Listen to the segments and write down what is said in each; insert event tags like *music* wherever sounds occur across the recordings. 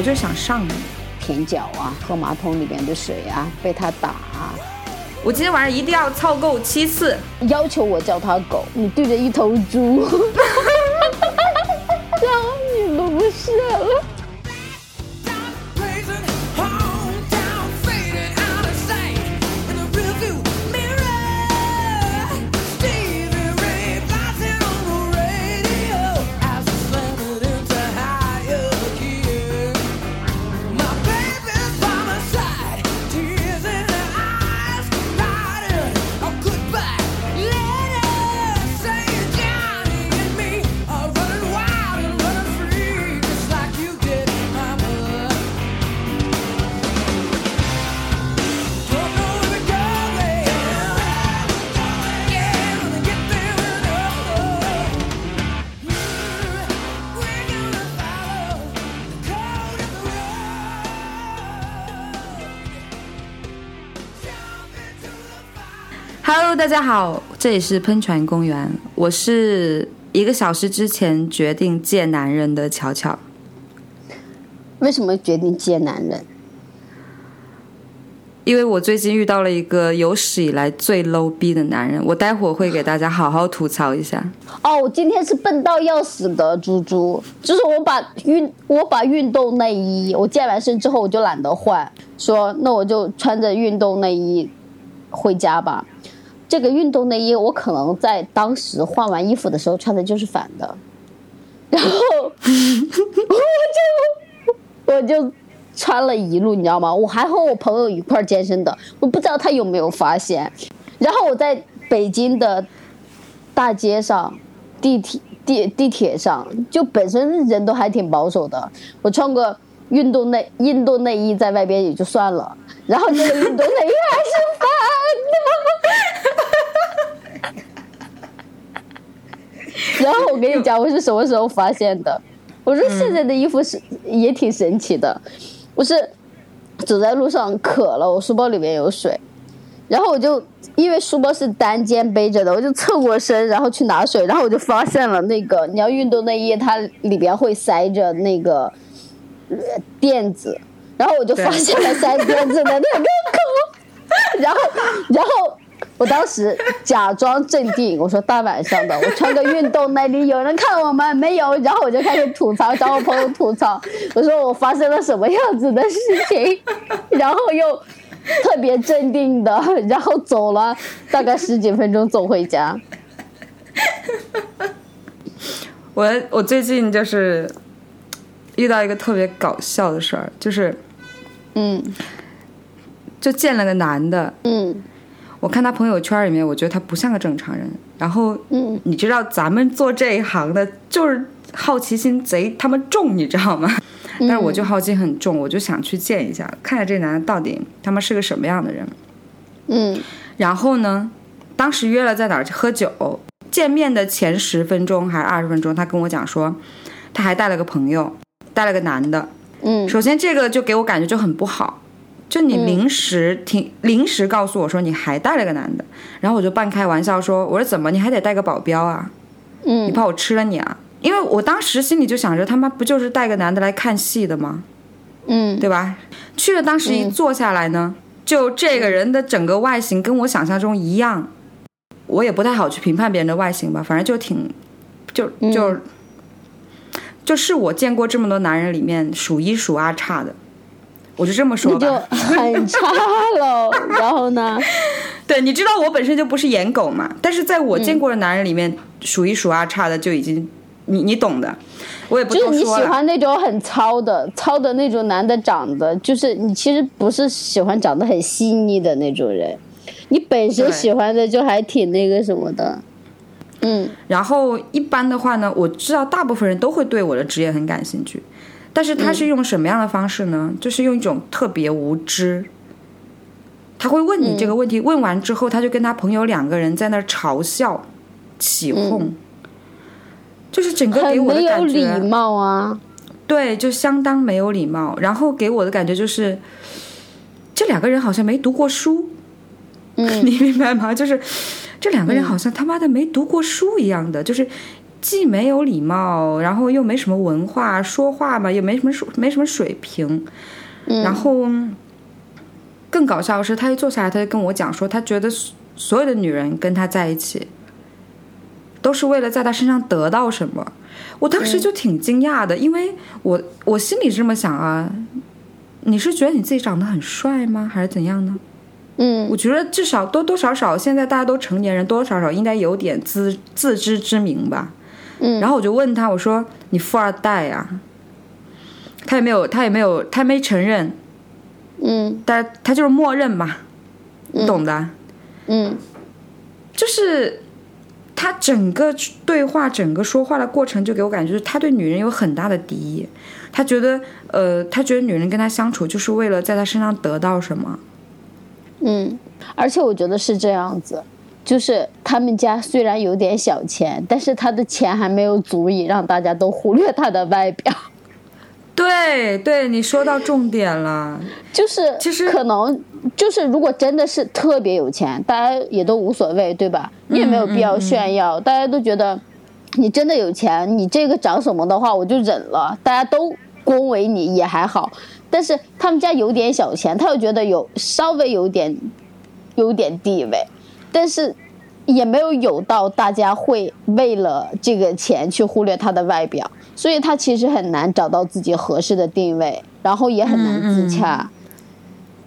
我就想上你。舔脚啊，喝马桶里面的水啊，被他打啊，我今天晚上一定要操够七次。要求我叫他狗，你对着一头猪，大家好，这里是喷泉公园，我是一个小时之前决定见男人的巧巧。为什么决定借男人？因为我最近遇到了一个有史以来最 low 逼的男人，我待会儿会给大家好好吐槽一下。哦，我今天是笨到要死的猪猪，就是我把运我把运动内衣，我健完身之后我就懒得换，说那我就穿着运动内衣回家吧。这个运动内衣我可能在当时换完衣服的时候穿的就是反的，*laughs* 然后我就我就穿了一路，你知道吗？我还和我朋友一块儿健身的，我不知道他有没有发现。然后我在北京的大街上、地铁地地铁上，就本身人都还挺保守的。我穿个运动内运动内衣在外边也就算了，然后这个运动内衣还是反的。*laughs* 然后我跟你讲，我是什么时候发现的？我说现在的衣服是、也挺神奇的。我是走在路上渴了，我书包里面有水，然后我就因为书包是单肩背着的，我就侧过身，然后去拿水，然后我就发现了那个你要运动内衣，它里边会塞着那个垫子，然后我就发现了塞垫子的那个口，然后然后。我当时假装镇定，我说大晚上的，我穿个运动内衣，有人看我吗没有？然后我就开始吐槽，找我朋友吐槽，我说我发生了什么样子的事情，*laughs* 然后又特别镇定的，然后走了大概十几分钟走回家。我我最近就是遇到一个特别搞笑的事儿，就是嗯。就见了个男的，嗯我看他朋友圈里面，我觉得他不像个正常人。然后，嗯，你知道咱们做这一行的，就是好奇心贼他妈重，你知道吗？但是我就好奇很重，我就想去见一下，看看这男的到底他妈是个什么样的人。嗯然后呢，当时约了在哪儿喝酒，见面的前十分钟还是二十分钟，他跟我讲说，他还带了个朋友，带了个男的。嗯首先这个就给我感觉就很不好，就你临时挺、临时告诉我说你还带了个男的，然后我就半开玩笑说，我说怎么你还得带个保镖啊？嗯你嗯怕我吃了你啊？因为我当时心里就想着他妈不就是带个男的来看戏的吗？嗯对吧？去了当时一坐下来呢，就这个人的整个外形跟我想象中一样，我也不太好去评判别人的外形吧，反正就挺，就就、就是我见过这么多男人里面数一数二差的，我就这么说吧就吧。很差喽。*laughs* 然后呢？对，你知道我本身就不是颜狗嘛，但是在我见过的男人里面，数一数二差的就已经，你你懂的，我也不就是你。喜欢那种很糙的、糙的那种男的，长得就是你其实不是喜欢长得很细腻的那种人，你本身喜欢的就还挺那个什么的。嗯然后一般的话呢，我知道大部分人都会对我的职业很感兴趣，但是他是用什么样的方式呢？就是用一种特别无知。他会问你这个问题，问完之后，他就跟他朋友两个人在那儿嘲笑、起哄，就是整个给我的没有感觉，礼貌啊。对，就相当没有礼貌。然后给我的感觉就是，这两个人好像没读过书，嗯 *laughs* 你明白吗？就是这两个人好像他妈的没读过书一样的，就是既没有礼貌，然后又没什么文化，说话吧也没什么水没什么水平，然后更搞笑的是，他一坐下来，他就跟我讲说，他觉得所所有的女人跟他在一起，都是为了在他身上得到什么。我当时就挺惊讶的，因为我我心里这么想啊，你是觉得你自己长得很帅吗，还是怎样呢？嗯我觉得至少多多少少，现在大家都成年人，多多少少应该有点自自知之明吧。嗯。然后我就问他，我说你富二代呀、他也没有，他也没有，他没承认，嗯。但他就是默认嘛，你懂的。嗯。就是他整个对话、整个说话的过程，就给我感觉就是他对女人有很大的敌意。他觉得，呃，他觉得女人跟他相处就是为了在他身上得到什么。嗯，而且我觉得是这样子，就是他们家虽然有点小钱，但是他的钱还没有足以让大家都忽略他的外表。对对，你说到重点了。就是其实可能就是如果真的是特别有钱，大家也都无所谓，对吧？你也没有必要炫耀，大家都觉得你真的有钱，你这个长什么的话我就忍了，大家都恭维你也还好。但是他们家有点小钱，他又觉得有稍微有点有点地位，但是也没有有到大家会为了这个钱去忽略他的外表，所以他其实很难找到自己合适的定位，然后也很难自洽。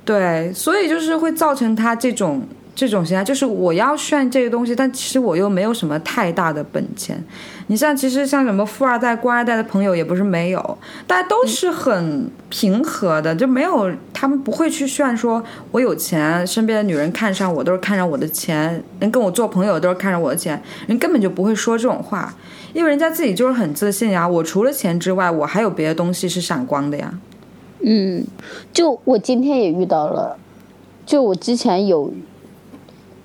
对，所以就是会造成他这种这种心态，就是我要炫这个东西，但其实我又没有什么太大的本钱。你像其实像什么富二代、官二代的朋友也不是没有，大家都是很平和的，就没有他们不会去炫说我有钱，身边的女人看上我都是看上我的钱，人跟我做朋友都是看上我的钱，人根本就不会说这种话，因为人家自己就是很自信呀。我除了钱之外，我还有别的东西是闪光的呀。嗯，就我今天也遇到了，就我之前有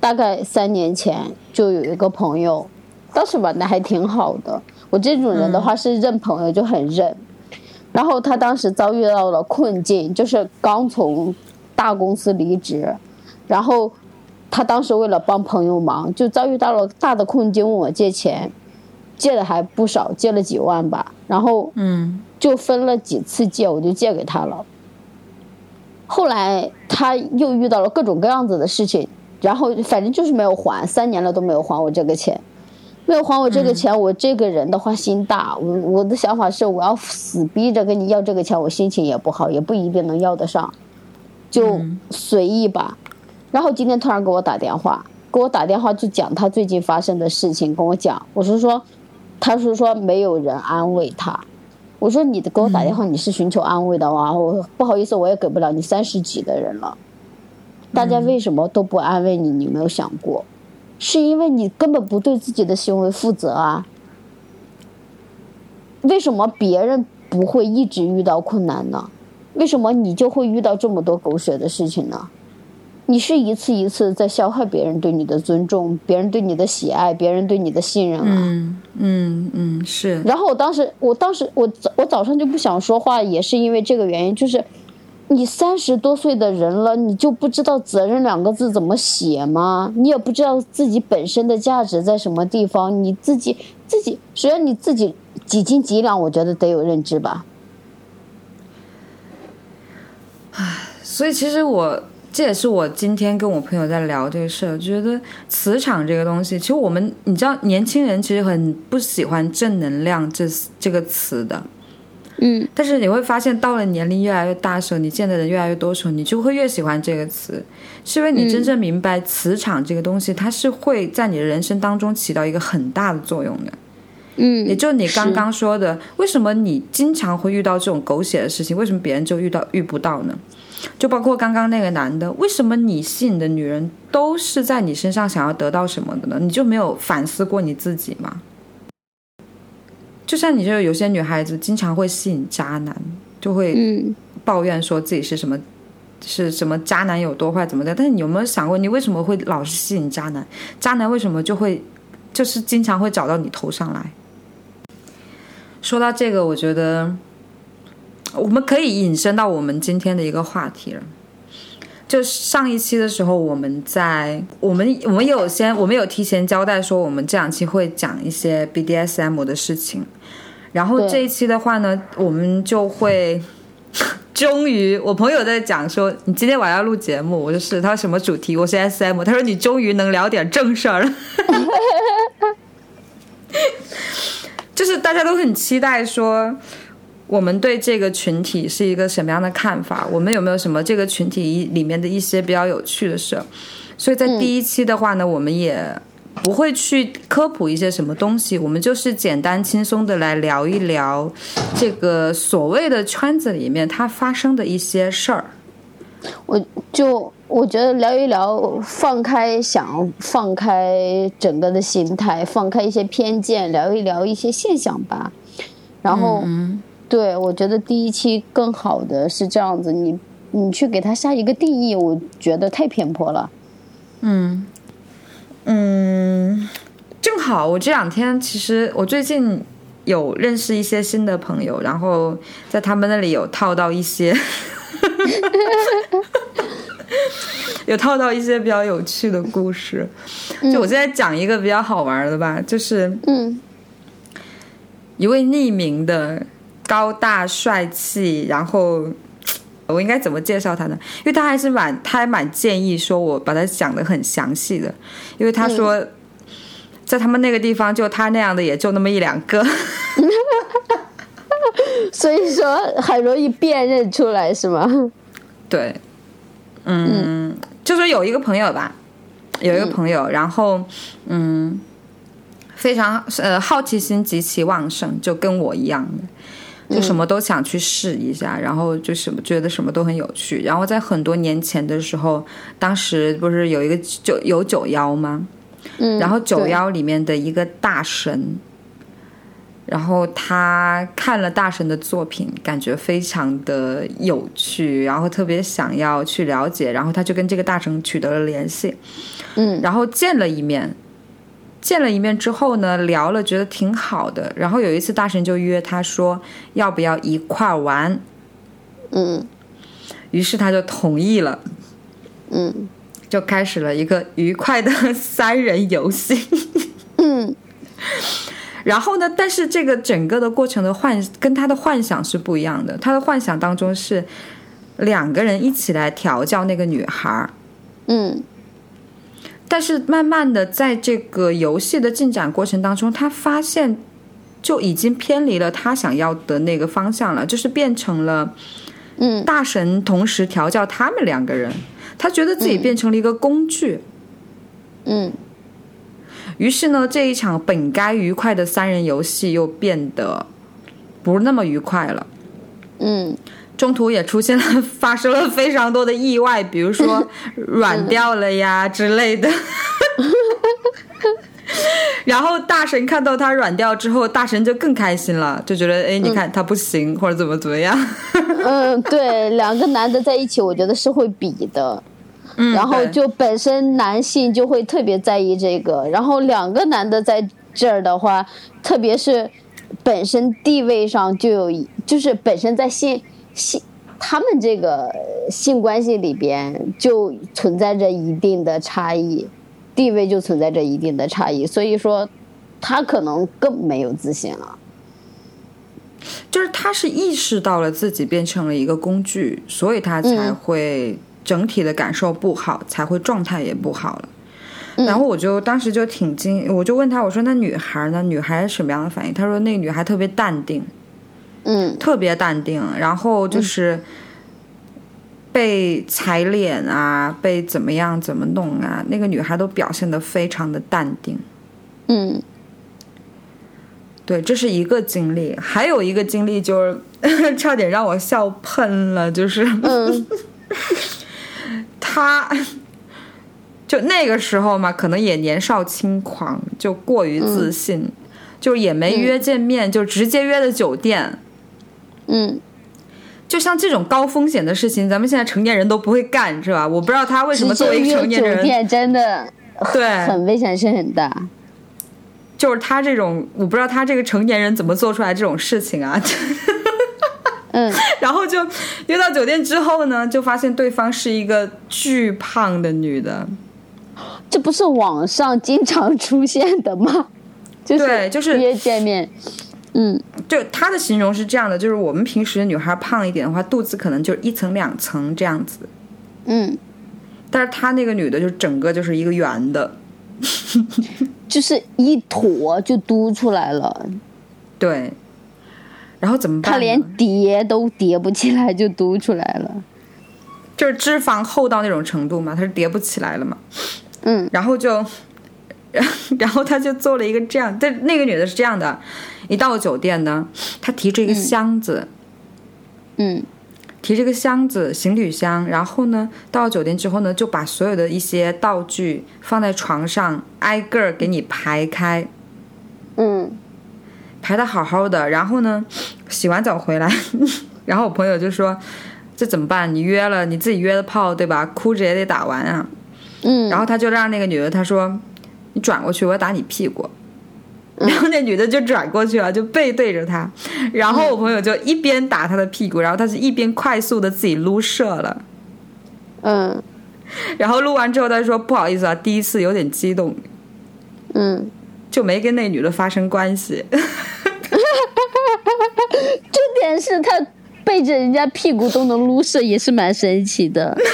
大概三年前就有一个朋友，当时玩的还挺好的。我这种人的话是认朋友就很认，然后他当时遭遇到了困境，就是刚从大公司离职，然后他当时为了帮朋友忙，就遭遇到了大的困境，问我借钱，借的还不少，借了几万吧，然后嗯就分了几次借，我就借给他了。后来他又遇到了各种各样子的事情，然后反正就是没有还，三年了都没有还我这个钱，没有还我这个钱，我这个人的话心大，我我的想法是我要死逼着跟你要这个钱，我心情也不好，也不一定能要得上，就随意吧。然后今天突然给我打电话，给我打电话就讲他最近发生的事情，跟我讲，我是说，他是说没有人安慰他，我说你的给我打电话，你是寻求安慰的吗？我不好意思，我也给不了你三十几的人了，大家为什么都不安慰你？你有没有想过？是因为你根本不对自己的行为负责啊？为什么别人不会一直遇到困难呢？为什么你就会遇到这么多狗血的事情呢？你是一次一次在消耗别人对你的尊重，别人对你的喜爱，别人对你的信任啊。嗯嗯嗯，是。然后我当时，我当时我早我早上就不想说话，也是因为这个原因，就是你三十多岁的人了，你就不知道“责任”两个字怎么写吗？你也不知道自己本身的价值在什么地方，你自己自己，首先你自己几斤几两，我觉得得有认知吧。唉所以其实我这也是我今天跟我朋友在聊这个事儿，觉得磁场这个东西，其实我们你知道，年轻人其实很不喜欢正能量这这个词的。嗯但是你会发现，到了年龄越来越大的时候，你见的人越来越多的时候，你就会越喜欢这个词，是因为你真正明白磁场这个东西，它是会在你的人生当中起到一个很大的作用的。嗯，也就你刚刚说的，为什么你经常会遇到这种狗血的事情，为什么别人就遇到遇不到呢？就包括刚刚那个男的，为什么你吸引的女人都是在你身上想要得到什么的呢？你就没有反思过你自己吗？就像你这有些女孩子经常会吸引渣男，就会嗯抱怨说自己是什么。是什么渣男有多坏怎么的？但是你有没有想过，你为什么会老是吸引渣男？渣男为什么就会就是经常会找到你头上来？说到这个，我觉得我们可以引申到我们今天的一个话题了。就上一期的时候，我们在我们我们有先我们有提前交代说，我们这两期会讲一些 BDSM 的事情。然后这一期的话呢，我们就会 *laughs* 终于，我朋友在讲说，你今天晚上要录节目，我说是，他什么主题？我是 SM，他说你终于能聊点正事儿了。*laughs* 就是大家都很期待说，我们对这个群体是一个什么样的看法？我们有没有什么这个群体里面的一些比较有趣的事儿？所以在第一期的话呢，我们也不会去科普一些什么东西，我们就是简单轻松的来聊一聊这个所谓的圈子里面它发生的一些事儿。我就我觉得聊一聊，放开想，放开整个的心态，放开一些偏见，聊一聊一些现象吧。然后，对我觉得第一期更好的是这样子，你你去给它下一个定义，我觉得太偏颇了。嗯，正好我这两天其实我最近有认识一些新的朋友，然后在他们那里有套到一些 *laughs* *laughs* 有套到一些比较有趣的故事。就我现在讲一个比较好玩的吧，就是嗯一位匿名的高大帅气，然后我应该怎么介绍他呢？因为他还是蛮，他还蛮建议说我把他讲的很详细的，因为他说、在他们那个地方，就他那样的也就那么一两个。*laughs* 所以说很容易辨认出来，是吗？对，嗯，就说有一个朋友吧，有一个朋友，然后嗯，非常呃好奇心极其旺盛，就跟我一样的，就什么都想去试一下，然后就什么觉得什么都很有趣。然后在很多年前的时候，当时不是有一个九有九幺吗？嗯，然后九对幺里面的一个大神，然后他看了大神的作品，感觉非常的有趣，然后特别想要去了解，然后他就跟这个大神取得了联系，嗯然后见了一面。见了一面之后呢，聊了，觉得挺好的。然后有一次大神就约他说要不要一块玩，嗯于是他就同意了，嗯就开始了一个愉快的三人游戏。嗯然后呢，但是这个整个的过程的幻跟他的幻想是不一样的。他的幻想当中是两个人一起来调教那个女孩儿，嗯但是慢慢的在这个游戏的进展过程当中，他发现就已经偏离了他想要的那个方向了，就是变成了嗯。大神同时调教他们两个人，他觉得自己变成了一个工具。嗯。于是呢，这一场本该愉快的三人游戏又变得不那么愉快了。嗯中途也出现了 *laughs* 发生了非常多的意外，比如说 *laughs* 软掉了呀之类的。*laughs* 然后大神看到他软掉之后，大神就更开心了，就觉得哎，你看他不行，或者怎么怎么样。嗯，对，两个男的在一起，我觉得是会比的。嗯，然后就本身男性就会特别在意这个，然后两个男的在这儿的话，特别是本身地位上就有一，就是本身在性性他们这个性关系里边就存在着一定的差异，地位就存在着一定的差异，所以说他可能更没有自信了。就是他是意识到了自己变成了一个工具，所以他才嗯会整体的感受不好，才会状态也不好了。嗯然后我就当时就挺惊，我就问他，我说那女孩呢？女孩什么样的反应？他说那个女孩特别淡定，嗯特别淡定，然后就是被踩脸啊，被怎么样怎么弄啊，那个女孩都表现的非常的淡定。嗯对，这是一个经历，还有一个经历就是 *laughs* 差点让我笑喷了，就是嗯 *laughs* 他。就那个时候嘛，可能也年少轻狂，就过于自信，就也没约见面，就直接约的酒店。嗯，就像这种高风险的事情，咱们现在成年人都不会干，是吧？我不知道他为什么作为一个成年人，店真的对，很危险性很大。就是他这种，我不知道他这个成年人怎么做出来这种事情啊。嗯，*laughs* 然后就约到酒店之后呢，就发现对方是一个巨胖的女的，这不是网上经常出现的吗？就是对就是约见面，嗯就她的形容是这样的，就是我们平时女孩胖一点的话，肚子可能就一层两层这样子，嗯，但是她那个女的就整个就是一个圆的，*laughs* *laughs* 就是一坨就嘟出来了，对。然后怎么办呢？他连叠都叠不起来就嘟出来了。就是脂肪厚到那种程度嘛，它是叠不起来了嘛。嗯然后就，*laughs* 然后他就做了一个这样，但那个女的是这样的，一到酒店呢，他提着一个箱子，嗯提着个箱子，行李箱，然后呢，到酒店之后呢，就把所有的一些道具放在床上，挨个儿给你排开，嗯排的好好的。然后呢，洗完澡回来，*laughs* 然后我朋友就说：“这怎么办？你约了，你自己约的炮，对吧？哭着也得打完啊。”嗯，然后他就让那个女的，他说：“你转过去，我要打你屁股。”然后那女的就转过去了，就背对着他。然后我朋友就一边打他的屁股，然后他就一边快速的自己撸射了。嗯然后撸完之后，他说：“不好意思啊，第一次有点激动，嗯，就没跟那女的发生关系。*laughs* 重点是他背着人家屁股都能撸射，也是蛮神奇的。*laughs*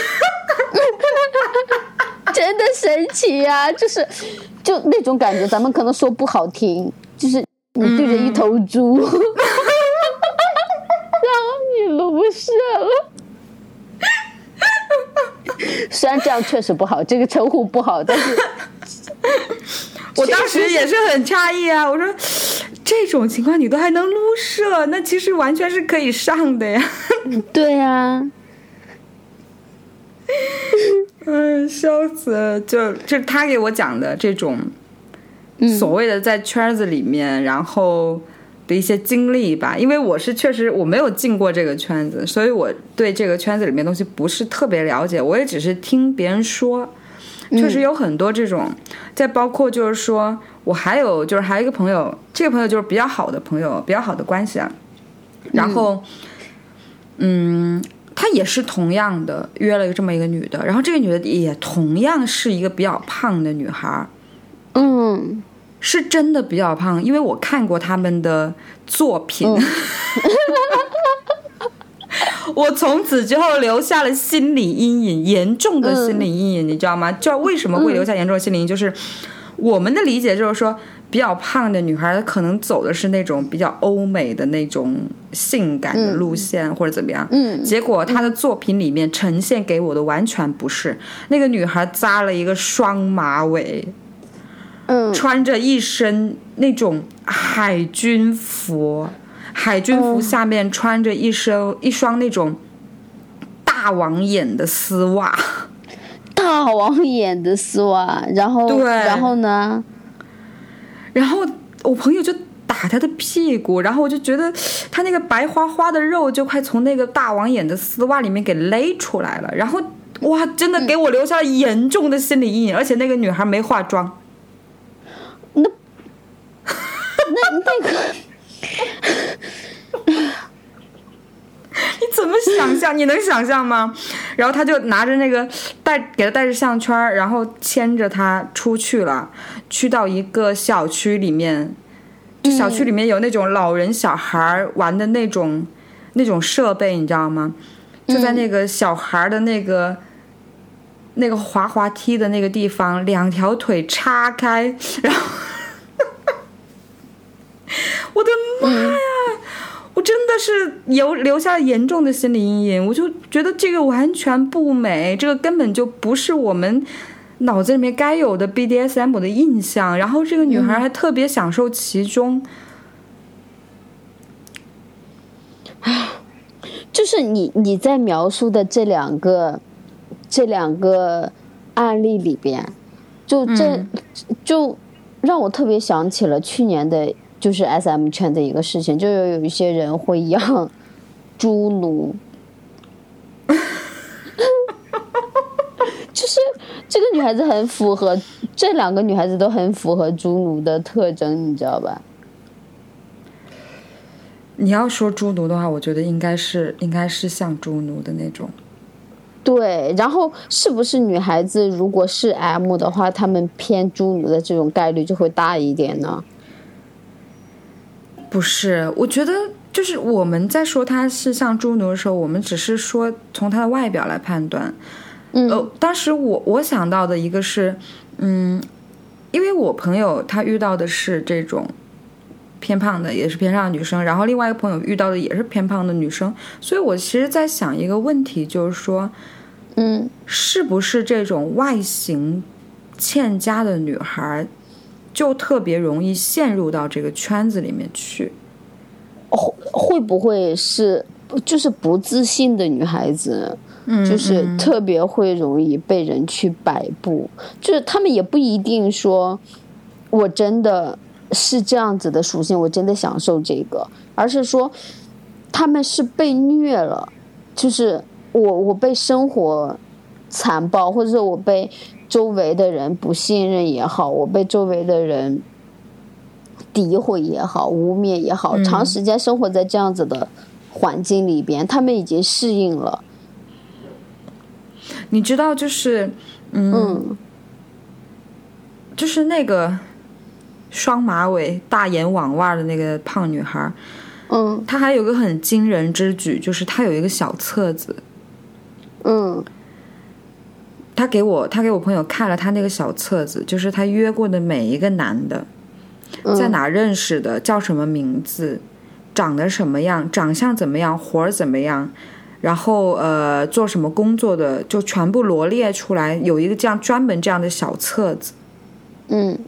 真的神奇呀、就是就那种感觉，咱们可能说不好听，就是你对着一头猪，*laughs* 然后你撸射了。虽然这样确实不好，这个称呼不好，但是 *laughs* 我当时也是很诧异啊，我说这种情况你都还能撸射，那其实完全是可以上的呀。*laughs* 对呀、嗯，*laughs* 笑死了！就就是他给我讲的这种所谓的在圈子里面，然后的一些经历吧。因为我是确实我没有进过这个圈子，所以我对这个圈子里面东西不是特别了解。我也只是听别人说，确实有很多这种。再包括就是说我还有就是还有一个朋友，这个朋友就是比较好的朋友，比较好的关系啊。然后，嗯，他也是同样的约了这么一个女的，然后这个女的也同样是一个比较胖的女孩儿，嗯，是真的比较胖，因为我看过他们的作品。*laughs* 我从此之后留下了心理阴影，严重的心理阴影，你知道吗？就为什么会留下严重的心理阴影，就是我们的理解就是说，比较胖的女孩，她可能走的是那种比较欧美的那种性感的路线，或者怎么样。嗯结果她的作品里面呈现给我的完全不是那个女孩扎了一个双马尾，嗯穿着一身那种海军服，海军服下面穿着一身一双那种大网眼的丝袜，*laughs* 大网眼的丝袜，然后对然后呢？然后我朋友就打他的屁股，然后我就觉得他那个白花花的肉就快从那个大王眼的丝袜里面给勒出来了，然后哇，真的给我留下了严重的心理阴影，而且那个女孩没化妆。那那那个你怎么想象？你能想象吗？然后他就拿着那个带给他带着项圈，然后牵着他出去了，去到一个小区里面，就小区里面有那种老人小孩玩的那种那种设备，你知道吗？就在那个小孩的那个。那个滑滑梯的那个地方，两条腿叉开，然后，*laughs* 我的妈呀！我真的是有留下了严重的心理阴影，我就觉得这个完全不美，这个根本就不是我们脑子里面该有的 BDSM 的印象。然后这个女孩还特别享受其中，*sighs* 就是你你在描述的这两个这两个案例里边，就这、就让我特别想起了去年的，就是 S M 圈的一个事情，就有有一些人会养 *laughs* 猪奴。*laughs* 就是这个女孩子很符合，这两个女孩子都很符合猪奴的特征，你知道吧？你要说猪奴的话，我觉得应该是应该是像猪奴的那种。对，然后是不是女孩子如果是 M 的话，她们偏猪奴的这种概率就会大一点呢？不是，我觉得就是我们在说他是像猪奴的时候，我们只是说从他的外表来判断。嗯呃，当时我我想到的一个是，嗯，因为我朋友他遇到的是这种偏胖的，也是偏胖的女生，然后另外一个朋友遇到的也是偏胖的女生，所以我其实在想一个问题，就是说，嗯，是不是这种外形欠佳的女孩，就特别容易陷入到这个圈子里面去？会会不会是就是不自信的女孩子？嗯就是特别会容易被人去摆布，就是他们也不一定说，我真的是这样子的属性，我真的享受这个，而是说他们是被虐了，就是我我被生活残暴，或者是我被周围的人不信任也好，我被周围的人诋毁也好，污蔑也好，长时间生活在这样子的环境里边，他们已经适应了。你知道，就是，嗯，嗯。就是那个双马尾、大眼网袜的那个胖女孩，嗯。她还有个很惊人之举，就是她有一个小册子，嗯她给我，他给我朋友看了他那个小册子，就是他约过的每一个男的，嗯在哪认识的，叫什么名字，长得什么样，长相怎么样，活儿怎么样。然后呃，做什么工作的就全部罗列出来，有一个这样专门这样的小册子，嗯，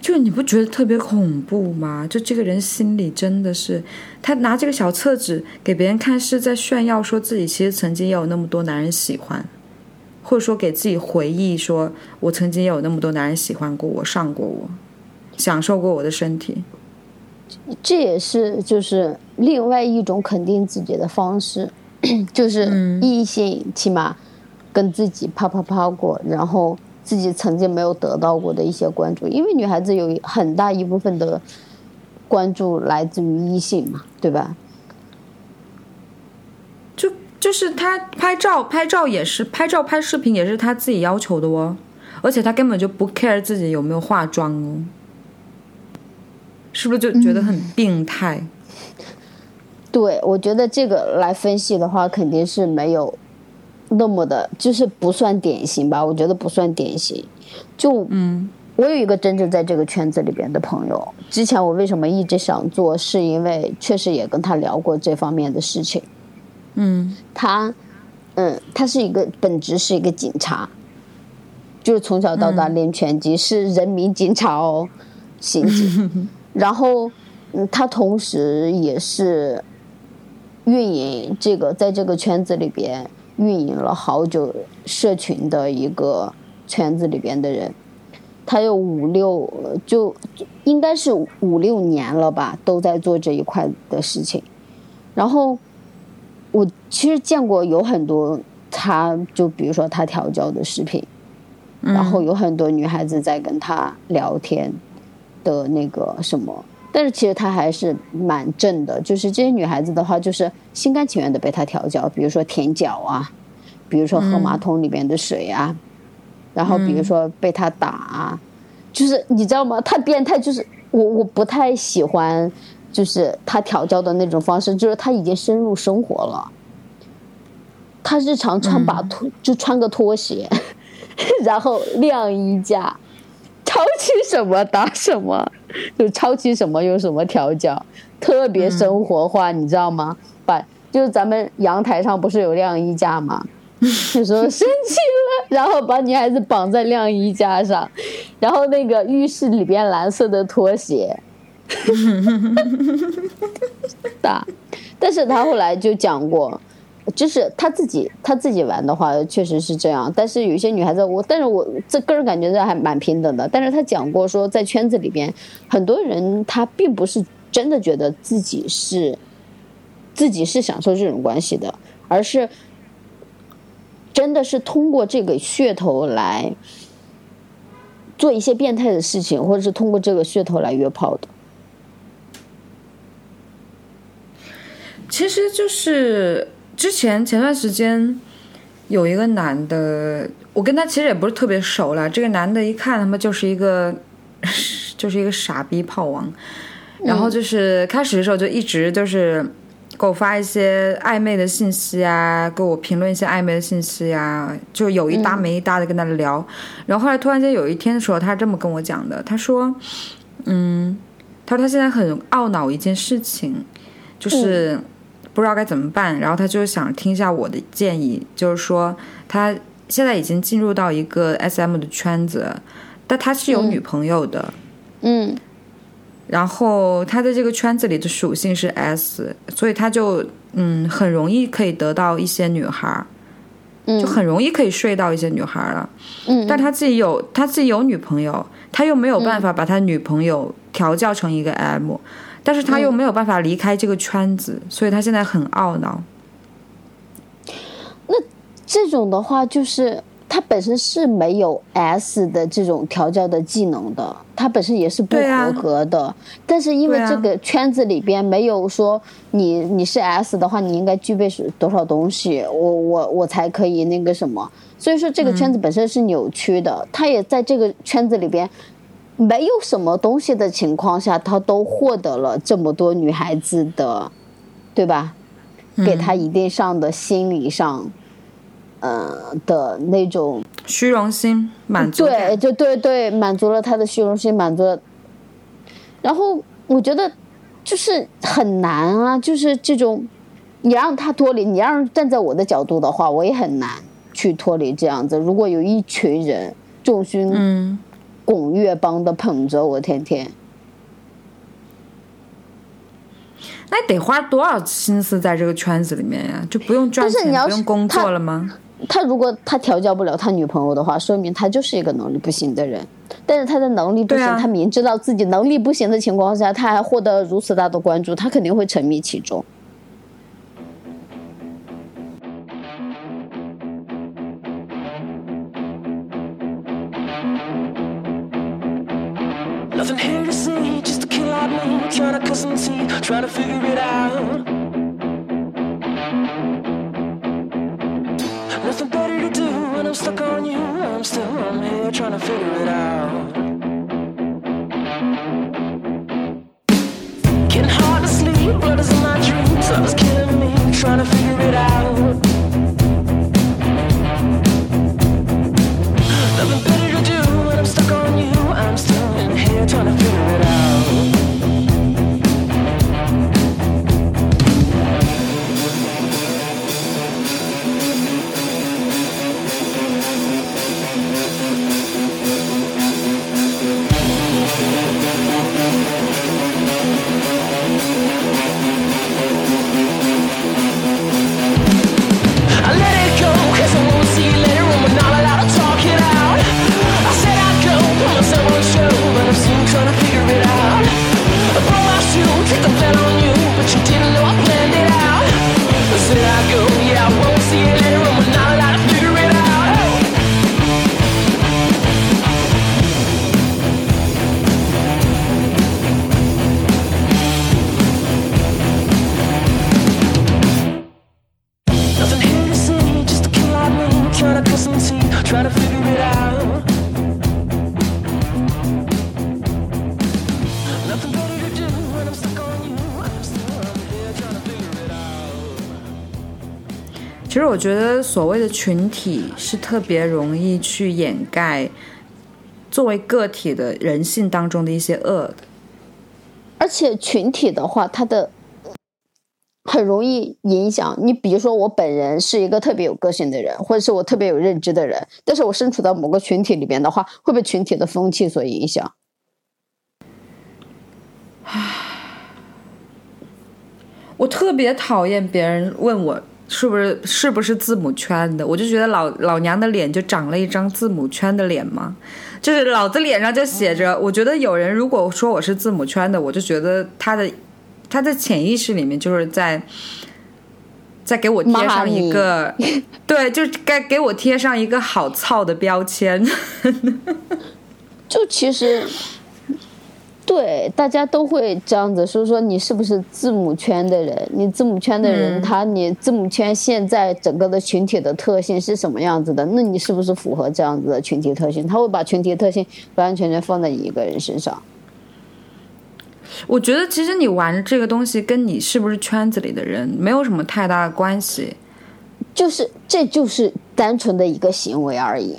就你不觉得特别恐怖吗？就这个人心里真的是，他拿这个小册子给别人看，是在炫耀，说自己其实曾经也有那么多男人喜欢，或者说给自己回忆，说我曾经也有那么多男人喜欢过我，上过我，享受过我的身体。这也是就是另外一种肯定自己的方式，就是异性起码跟自己啪啪啪过，然后自己曾经没有得到过的一些关注，因为女孩子有很大一部分的关注来自于异性嘛，对吧？就就是她拍照，拍照也是拍照拍视频也是她自己要求的哦，而且她根本就不 care 自己有没有化妆哦，是不是就觉得很病态？对，我觉得这个来分析的话，肯定是没有那么的，就是不算典型吧。我觉得不算典型。就嗯我有一个真正在这个圈子里边的朋友，之前我为什么一直想做，是因为确实也跟他聊过这方面的事情。嗯他，嗯，他是一个本职是一个警察，就是从小到大练拳击，是人民警察哦，刑警。*laughs* 然后，嗯，他同时也是运营这个，在这个圈子里边运营了好久社群的一个圈子里边的人，他有五六，就就应该是五六年了吧，都在做这一块的事情。然后，我其实见过有很多，他就比如说他调教的视频，然后有很多女孩子在跟他聊天的那个什么，但是其实他还是蛮正的，就是这些女孩子的话，就是心甘情愿的被他调教，比如说舔脚啊，比如说喝马桶里面的水啊，然后比如说被他打啊，就是你知道吗？他变态，就是我我不太喜欢，就是他调教的那种方式，就是他已经深入生活了。他日常穿把拖、就穿个拖鞋，*laughs* 然后晾衣架，抄起什么打什么，就抄起什么有什么调教，特别生活化，你知道吗？把就是咱们阳台上不是有晾衣架吗？就说生气了，然后把女孩子绑在晾衣架上，然后那个浴室里边蓝色的拖鞋，*laughs* 打。但是他后来就讲过，就是他自己他自己玩的话，确实是这样。但是有一些女孩子，我但是我这个人感觉这还蛮平等的。但是他讲过说，在圈子里边，很多人他并不是真的觉得自己是自己是享受这种关系的，而是真的是通过这个噱头来做一些变态的事情，或者是通过这个噱头来约炮的。其实就是之前前段时间有一个男的，我跟他其实也不是特别熟了。这个男的一看他妈就是一个 *laughs* 就是一个傻逼炮王，然后就是开始的时候就一直就是给我发一些暧昧的信息啊，给我评论一些暧昧的信息啊，就有一搭没一搭的跟他聊。然后后来突然间有一天的时候，他这么跟我讲的，他说，嗯，他说他现在很懊恼一件事情，就是不知道该怎么办，然后他就想听一下我的建议，就是说他现在已经进入到一个 SM 的圈子，但他是有女朋友的，嗯。然后他在这个圈子里的属性是 S，所以他就嗯很容易可以得到一些女孩，嗯。就很容易可以睡到一些女孩了。嗯，但他自己有他自己有女朋友，他又没有办法把他女朋友调教成一个 M，、但是他又没有办法离开这个圈子，所以他现在很懊恼。那这种的话就是。他本身是没有 S 的这种调教的技能的，他本身也是不合格的。但是因为这个圈子里边没有说你你是 S 的话，你应该具备是多少东西，我我我才可以那个什么。所以说这个圈子本身是扭曲的，他也在这个圈子里边没有什么东西的情况下，他都获得了这么多女孩子的，对吧？给他一定上的心理上，呃的那种虚荣心满足对，就对对，满足了他的虚荣心，满足了。然后我觉得就是很难啊，就是这种，你让他脱离，你让站在我的角度的话，我也很难去脱离这样子。如果有一群人众星嗯，拱月帮的捧着我，天天，那得花多少心思在这个圈子里面呀？就不用赚钱，但是你要不用工作了吗？他如果他调教不了他女朋友的话，说明他就是一个能力不行的人。但是他的能力不行，啊他明知道自己能力不行的情况下，他还获得如此大的关注，他肯定会沉迷其中。Trying to trying to figure it out. Nothing better to do when I'm stuck on you. I'm still I'm here trying to figure it out. Getting hard to sleep, blood is in my dreams. Love is killing me, trying to figure it out. 我觉得所谓的群体是特别容易去掩盖作为个体的人性当中的一些恶的。而且群体的话，它的很容易影响你。比如说，我本人是一个特别有个性的人，或者是我特别有认知的人，但是我身处到某个群体里边的话，会被群体的风气所影响。唉我特别讨厌别人问我是不是是不是字母圈的，我就觉得老老娘的脸就长了一张字母圈的脸嘛，就是老子脸上就写着。我觉得有人如果说我是字母圈的，我就觉得他的他的潜意识里面就是在在给我贴上一个，*laughs* 对，就该给我贴上一个好操的标签。*laughs* 就其实，对，大家都会这样子说说你是不是字母圈的人？你字母圈的人，嗯他你字母圈现在整个的群体的特性是什么样子的？那你是不是符合这样子的群体特性？他会把群体特性完完全全放在你一个人身上。我觉得其实你玩这个东西跟你是不是圈子里的人没有什么太大的关系。就是这就是单纯的一个行为而已。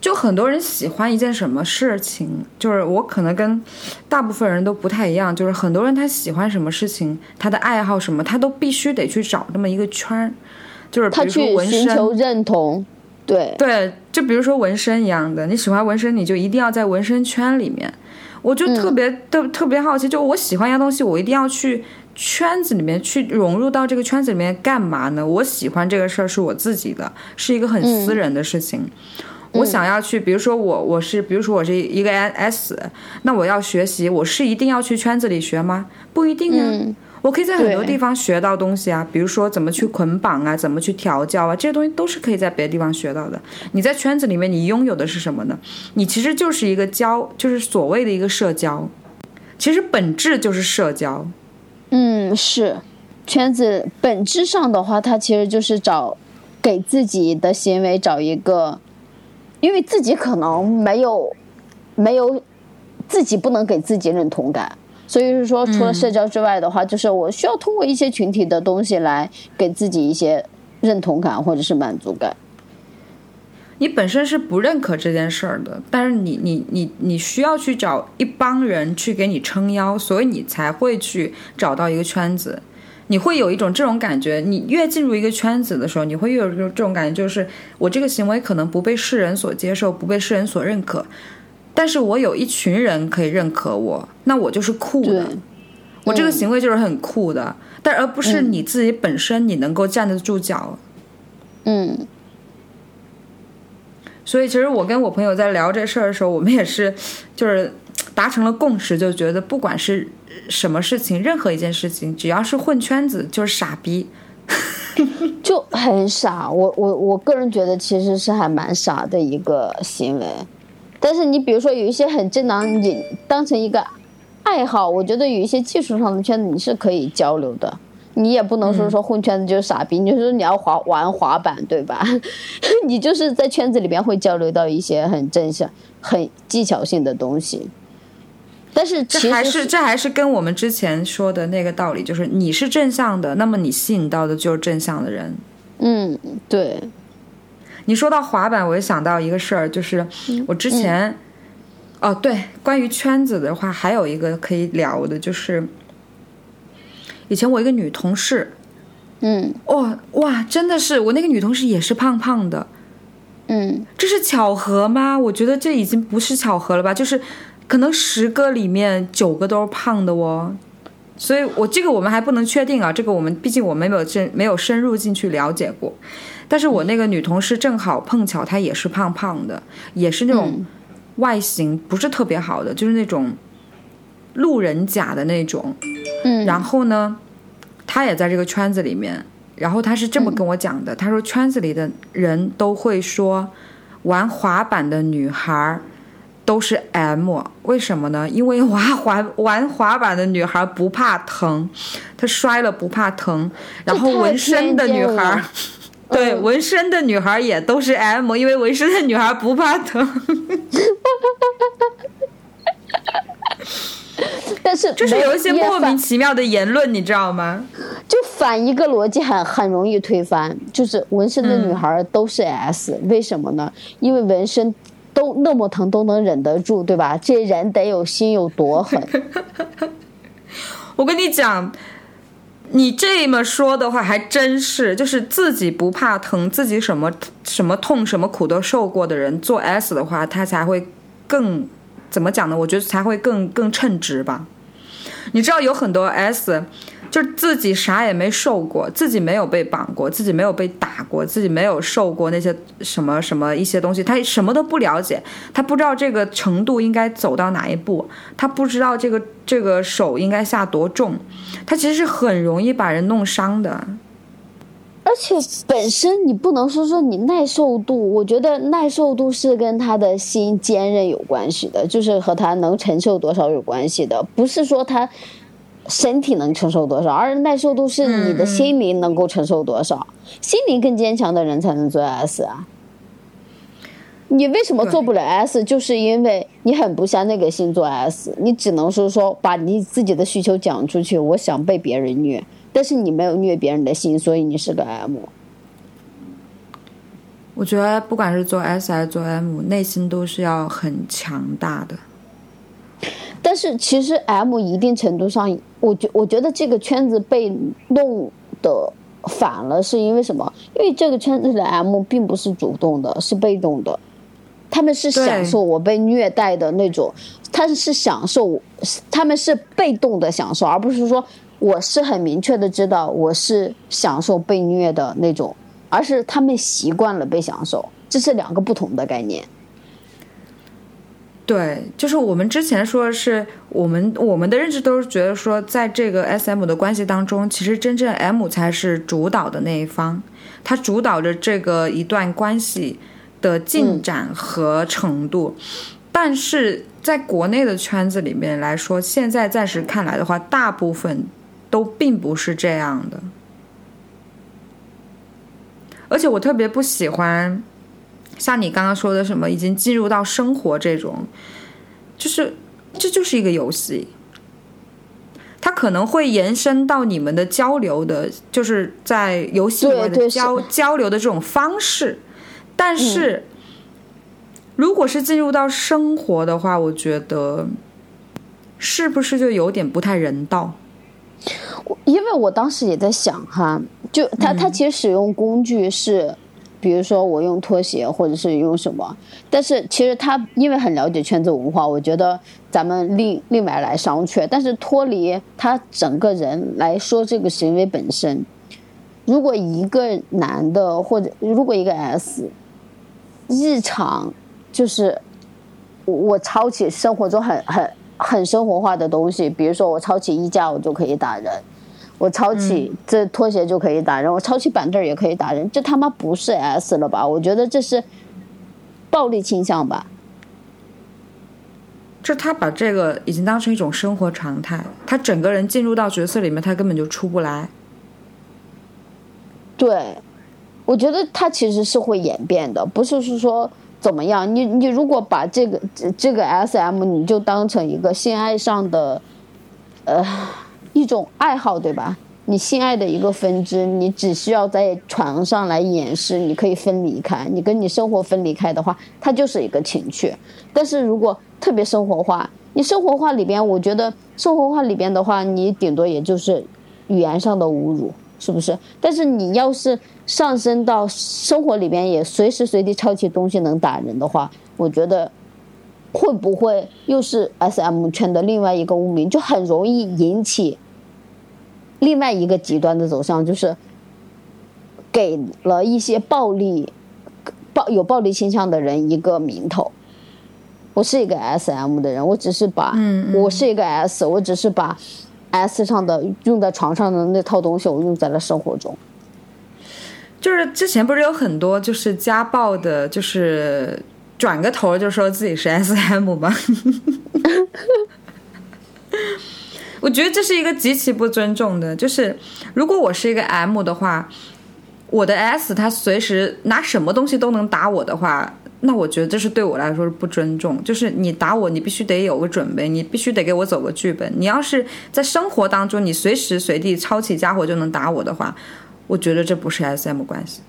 就很多人喜欢一件什么事情，就是我可能跟大部分人都不太一样，就是很多人他喜欢什么事情，他的爱好什么，他都必须得去找那么一个圈儿，就是比他如说去纹身，寻求认同，对，对，就比如说纹身一样的，你喜欢纹身，你就一定要在纹身圈里面。我就特别、特特别好奇，就我喜欢一样东西，我一定要去圈子里面去融入到这个圈子里面干嘛呢？我喜欢这个事儿是我自己的，是一个很私人的事情。我想要去，比如说我我是，比如说我是一个 S，那我要学习，我是一定要去圈子里学吗？不一定啊。嗯我可以在很多地方学到东西啊，比如说怎么去捆绑啊，怎么去调教啊，这些东西都是可以在别的地方学到的。你在圈子里面，你拥有的是什么呢？你其实就是一个交，就是所谓的一个社交，其实本质就是社交。嗯，是圈子本质上的话，它其实就是找给自己的行为找一个，因为自己可能没有没有自己不能给自己认同感，所以是说除了社交之外的话，就是我需要通过一些群体的东西来给自己一些认同感或者是满足感。你本身是不认可这件事儿的，但是你你你你需要去找一帮人去给你撑腰，所以你才会去找到一个圈子。你会有一种这种感觉，你越进入一个圈子的时候，你会越有这种这种感觉，就是我这个行为可能不被世人所接受，不被世人所认可，但是我有一群人可以认可我，那我就是酷的，我这个行为就是很酷的，但而不是你自己本身你能够站得住脚。嗯。所以其实我跟我朋友在聊这事儿的时候，我们也是就是达成了共识，就觉得不管是什么事情，任何一件事情，只要是混圈子就是傻逼。*laughs* 就很傻。我我我个人觉得其实是还蛮傻的一个行为。但是你比如说有一些很正当，你当成一个爱好，我觉得有一些技术上的圈子你是可以交流的。你也不能说说混圈子就是傻逼，你就说你要滑玩滑板对吧？*laughs* 你就是在圈子里边会交流到一些很正向、很技巧性的东西。但是其这还是这还是跟我们之前说的那个道理，就是你是正向的，那么你吸引到的就是正向的人。嗯对你说到滑板，我就想到一个事儿，就是我之前，哦对，关于圈子的话，还有一个可以聊的，就是以前我一个女同事，嗯哇哇，真的是我那个女同事也是胖胖的，嗯这是巧合吗？我觉得这已经不是巧合了吧，就是可能十个里面九个都是胖的哦。所以我这个我们还不能确定啊，这个我们毕竟我们没有深没有深入进去了解过。但是我那个女同事正好碰巧她也是胖胖的，也是那种外形不是特别好的，就是那种路人甲的那种。嗯，然后呢，她也在这个圈子里面。然后她是这么跟我讲的，她说圈子里的人都会说，玩滑板的女孩儿都是 M，为什么呢？因为滑滑玩滑板的女孩不怕疼，她摔了不怕疼。然后纹身的女孩 *laughs* 对，纹身的女孩儿也都是 M，因为纹身的女孩不怕疼。*laughs* 但是就是有一些莫名其妙的言论，你知道吗？就反一个逻辑很很容易推翻，就是纹身的女孩都是 S，、为什么呢？因为纹身都那么疼都能忍得住，对吧？这人得有心有多狠。*laughs* 我跟你讲，你这么说的话，还真是，就是自己不怕疼，自己什么什么痛、什么苦都受过的人，做 S 的话，他才会更怎么讲呢？我觉得才会更更称职吧。你知道有很多 S，就自己啥也没受过，自己没有被绑过，自己没有被打过，自己没有受过那些什么什么一些东西，他什么都不了解，他不知道这个程度应该走到哪一步，他不知道这个这个手应该下多重，他其实是很容易把人弄伤的。而且本身你不能说说你耐受度，我觉得耐受度是跟他的心坚韧有关系的，就是和他能承受多少有关系的，不是说他身体能承受多少，而耐受度是你的心灵能够承受多少，心灵更坚强的人才能做 S 啊。你为什么做不了 S？就是因为你很不像那个星座 S，你只能是说把你自己的需求讲出去，我想被别人虐，但是你没有虐别人的心，所以你是个 M。我觉得不管是做 S 还是做 M，内心都是要很强大的。但是其实 M 一定程度上，我觉我觉得这个圈子被弄的反了，是因为什么？因为这个圈子的 M 并不是主动的，是被动的。他们是享受我被虐待的那种，他是享受，他们是被动的享受，而不是说我是很明确的知道我是享受被虐的那种，而是他们习惯了被享受，这是两个不同的概念。对，就是我们之前说的是，我们我们的认知都是觉得说，在这个 S M 的关系当中，其实真正 M 才是主导的那一方，他主导着这个一段关系的进展和程度。但是在国内的圈子里面来说，现在暂时看来的话，大部分都并不是这样的。而且我特别不喜欢像你刚刚说的什么已经进入到生活这种，就是这就是一个游戏，它可能会延伸到你们的交流的，就是在游戏的交交流的这种方式，但是。如果是进入到生活的话，我觉得是不是就有点不太人道？因为我当时也在想哈，就他他其实使用工具是，比如说我用拖鞋或者是用什么，但是其实他因为很了解圈子文化，我觉得咱们另另外来商榷。但是脱离他整个人来说这个行为本身，如果一个男的或者如果一个 S，日常就是我我抄起生活中很很很生活化的东西，比如说我抄起衣架我就可以打人，我抄起这拖鞋就可以打人，我抄起板凳儿也可以打人，这他妈不是 S 了吧？我觉得这是暴力倾向吧。就他把这个已经当成一种生活常态，他整个人进入到角色里面，他根本就出不来。对，我觉得他其实是会演变的，不是是说怎么样。你你如果把这个这这个 S M 你就当成一个性爱上的呃一种爱好，对吧？你性爱的一个分支，你只需要在床上来演示，你可以分离开。你跟你生活分离开的话，它就是一个情趣。但是如果特别生活化，你生活化里边，我觉得生活化里边的话，你顶多也就是语言上的侮辱，是不是？但是你要是上升到生活里边，也随时随地抄起东西能打人的话，我觉得会不会又是 S M 圈的另外一个污名，就很容易引起另外一个极端的走向，就是给了一些暴力、暴有暴力倾向的人一个名头。我是一个 S M 的人，我只是把，嗯我是一个 S，我只是把 S 上的用在床上的那套东西，我用在了生活中。就是之前不是有很多就是家暴的，就是转个头就说自己是 S M 吗？*laughs* 我觉得这是一个极其不尊重的。就是如果我是一个 M 的话，我的 S 他随时拿什么东西都能打我的话，那我觉得这是对我来说是不尊重。就是你打我，你必须得有个准备，你必须得给我走个剧本。你要是在生活当中，你随时随地抄起家伙就能打我的话，我觉得这不是 S M 关系。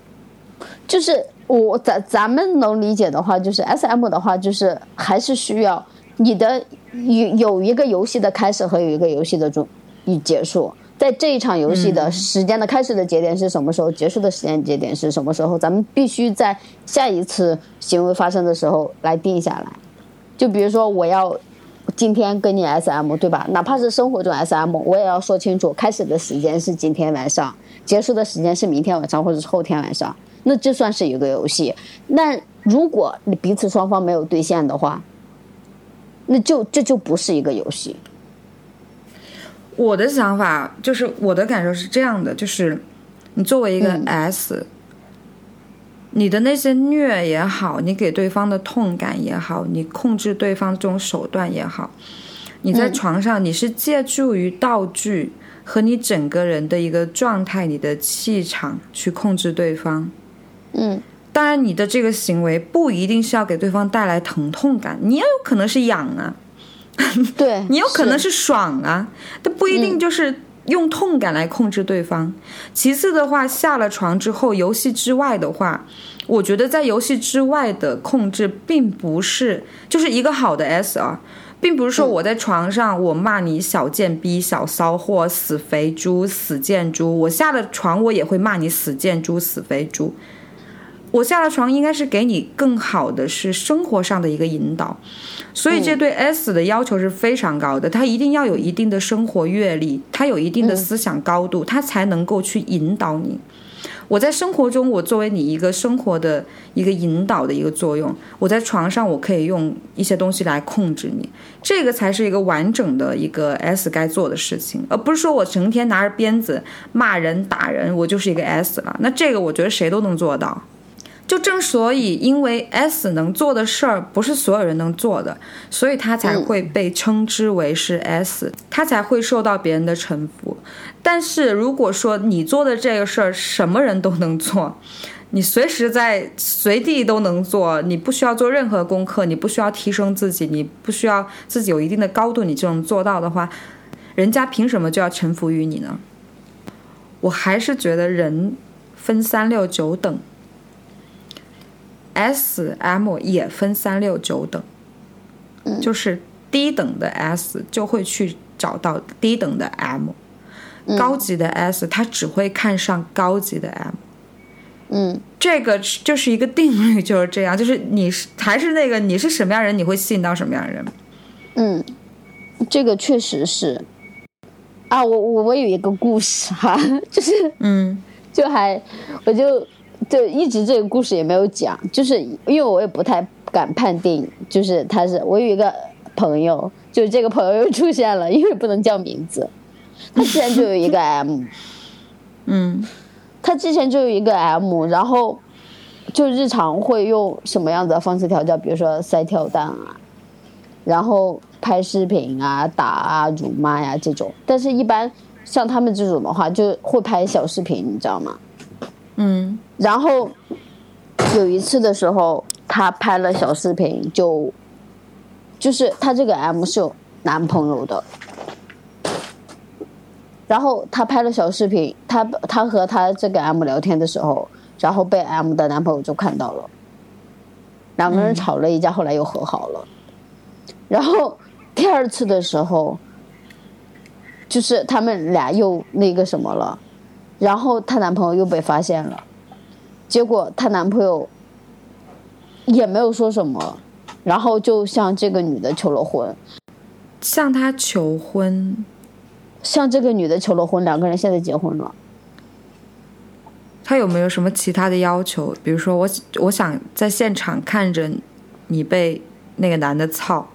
就是我咱咱们能理解的话，就是 S M 的话，就是还是需要你的有有一个游戏的开始和有一个游戏的终与结束。在这一场游戏的时间的开始的节点是什么时候，结束的时间节点是什么时候，咱们必须在下一次行为发生的时候来定下来。就比如说，我要今天跟你 S M 对吧？哪怕是生活中 S M，我也要说清楚，开始的时间是今天晚上，结束的时间是明天晚上或者是后天晚上。那这算是一个游戏。那如果你彼此双方没有兑现的话，那就这就不是一个游戏。我的想法就是，我的感受是这样的，就是你作为一个嗯 S，、你的那些虐也好，你给对方的痛感也好，你控制对方这种手段也好，你在嗯床上你是借助于道具和你整个人的一个状态、你的气场去控制对方。嗯。当然，你的这个行为不一定是要给对方带来疼痛感，你也有可能是痒啊，对，*laughs* 你有可能是爽啊，但不一定就是用痛感来控制对方。其次的话，下了床之后，游戏之外的话，我觉得在游戏之外的控制，并不是就是一个好的 S 啊，并不是说我在床上我骂你小贱逼、小骚货、死肥猪、死贱猪，我下了床我也会骂你死贱猪、死肥猪。我下了床应该是给你更好的是生活上的一个引导，所以这对 S 的要求是非常高的，他一定要有一定的生活阅历，他有一定的思想高度，他才能够去引导你。我在生活中，我作为你一个生活的一个引导的一个作用，我在床上我可以用一些东西来控制你，这个才是一个完整的一个 S 该做的事情，而不是说我成天拿着鞭子骂人打人，我就是一个 S 了。那这个我觉得谁都能做到。就正所以，因为 S 能做的事儿不是所有人能做的，所以他才会被称之为是 S，、他才会受到别人的臣服。但是如果说你做的这个事儿什么人都能做，你随时在随地都能做，你不需要做任何功课，你不需要提升自己，你不需要自己有一定的高度，你就能做到的话，人家凭什么就要臣服于你呢？我还是觉得人分三六九等。S、M 也分三六九等，就是低等的 S 就会去找到低等的 M，、高级的 S 他只会看上高级的 M。嗯。这个就是一个定律，就是这样，就是你是还是那个你是什么样人，你会吸引到什么样的人。嗯，这个确实是。啊，我我我有一个故事哈，*laughs* 就是嗯。就还我就就一直这个故事也没有讲，就是因为我也不太敢判定，就是他是我有一个朋友，就是这个朋友又出现了，因为不能叫名字，*laughs* 他之前就有一个 M，嗯他之前就有一个 M，然后就日常会用什么样子的方式调教，比如说塞跳蛋啊，然后拍视频啊、打啊、辱骂呀这种。但是，一般像他们这种的话，就会拍小视频，你知道吗？嗯。然后有一次的时候，他拍了小视频，就就是他这个 M 是有男朋友的，然后他拍了小视频，他他和他这个 M 聊天的时候，然后被 M 的男朋友就看到了，两个人吵了一架，后来又和好了。然后第二次的时候，就是他们俩又那个什么了，然后她男朋友又被发现了，结果她男朋友也没有说什么，然后就向这个女的求了婚，向她求婚，向这个女的求了婚，两个人现在结婚了。他有没有什么其他的要求？比如说我我想在现场看着你被那个男的操。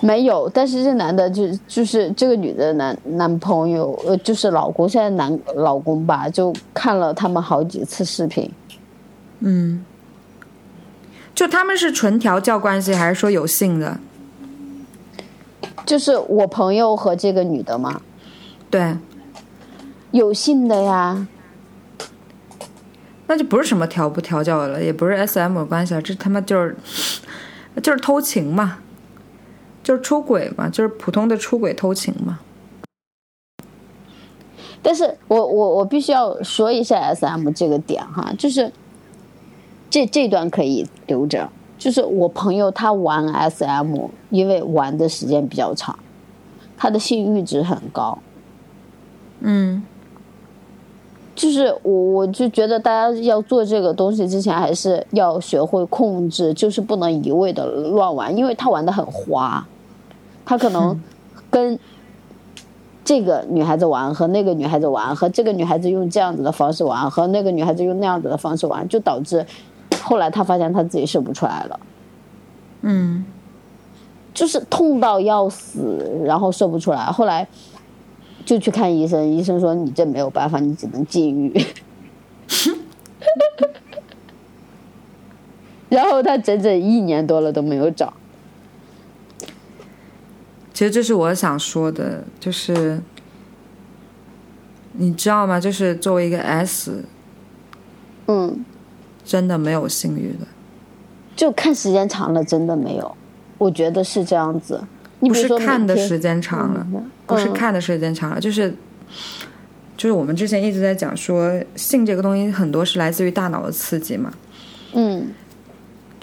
没有，但是这男的就就是这个女的男男朋友，呃，就是老公，现在男老公吧，就看了他们好几次视频，嗯，就他们是纯调教关系，还是说有性的？就是我朋友和这个女的嘛，对，有性的呀，那就不是什么调不调教的了，也不是 S M 关系了，这他妈就是就是偷情嘛，就是出轨嘛，就是普通的出轨偷情嘛。但是我我我必须要说一下 S M 这个点哈，就是这这段可以留着。就是我朋友他玩 S M，因为玩的时间比较长，他的性阈值很高。嗯就是我我就觉得大家要做这个东西之前，还是要学会控制，就是不能一味的乱玩，因为他玩的很花，他可能跟这个女孩子玩和那个女孩子玩和这个女孩子用这样子的方式玩和那个女孩子用那样子的方式玩就导致后来他发现他自己射不出来了。嗯。就是痛到要死然后射不出来。后来就去看医生医生说你这没有办法你只能禁欲。*laughs* 然后他整整一年多了都没有找其实这是我想说的，就是你知道吗？就是作为一个 S，嗯，真的没有性欲的，就看时间长了，真的没有，我觉得是这样子。你不是看的时间长了，嗯不是看的时间长了，就是就是我们之前一直在讲说，性这个东西很多是来自于大脑的刺激嘛，嗯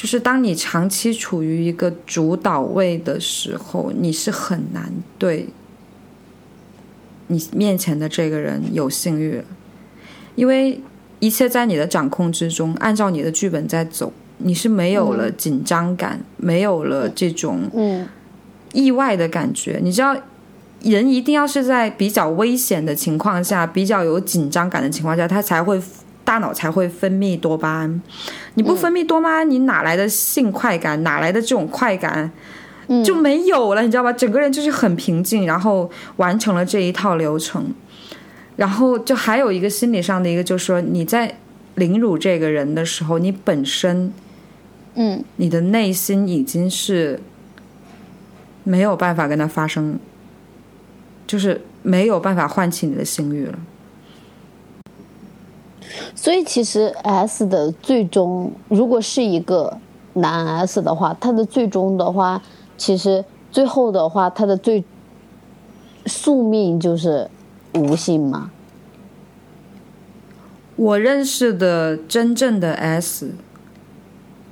就是当你长期处于一个主导位的时候，你是很难对你面前的这个人有性欲，因为一切在你的掌控之中，按照你的剧本在走，你是没有了紧张感，没有了这种嗯。意外的感觉。你知道，人一定要是在比较危险的情况下，比较有紧张感的情况下，他才会大脑才会分泌多巴胺。你不分泌多巴胺，你哪来的性快感？哪来的这种快感？就没有了，你知道吧？整个人就是很平静，然后完成了这一套流程。然后就还有一个心理上的一个，就是说你在凌辱这个人的时候，你本身嗯你的内心已经是没有办法跟他发生，就是没有办法唤起你的性欲了。所以其实 S 的最终，如果是一个男 S 的话，他的最终的话，其实最后的话，他的最宿命就是无性嘛。我认识的真正的 S，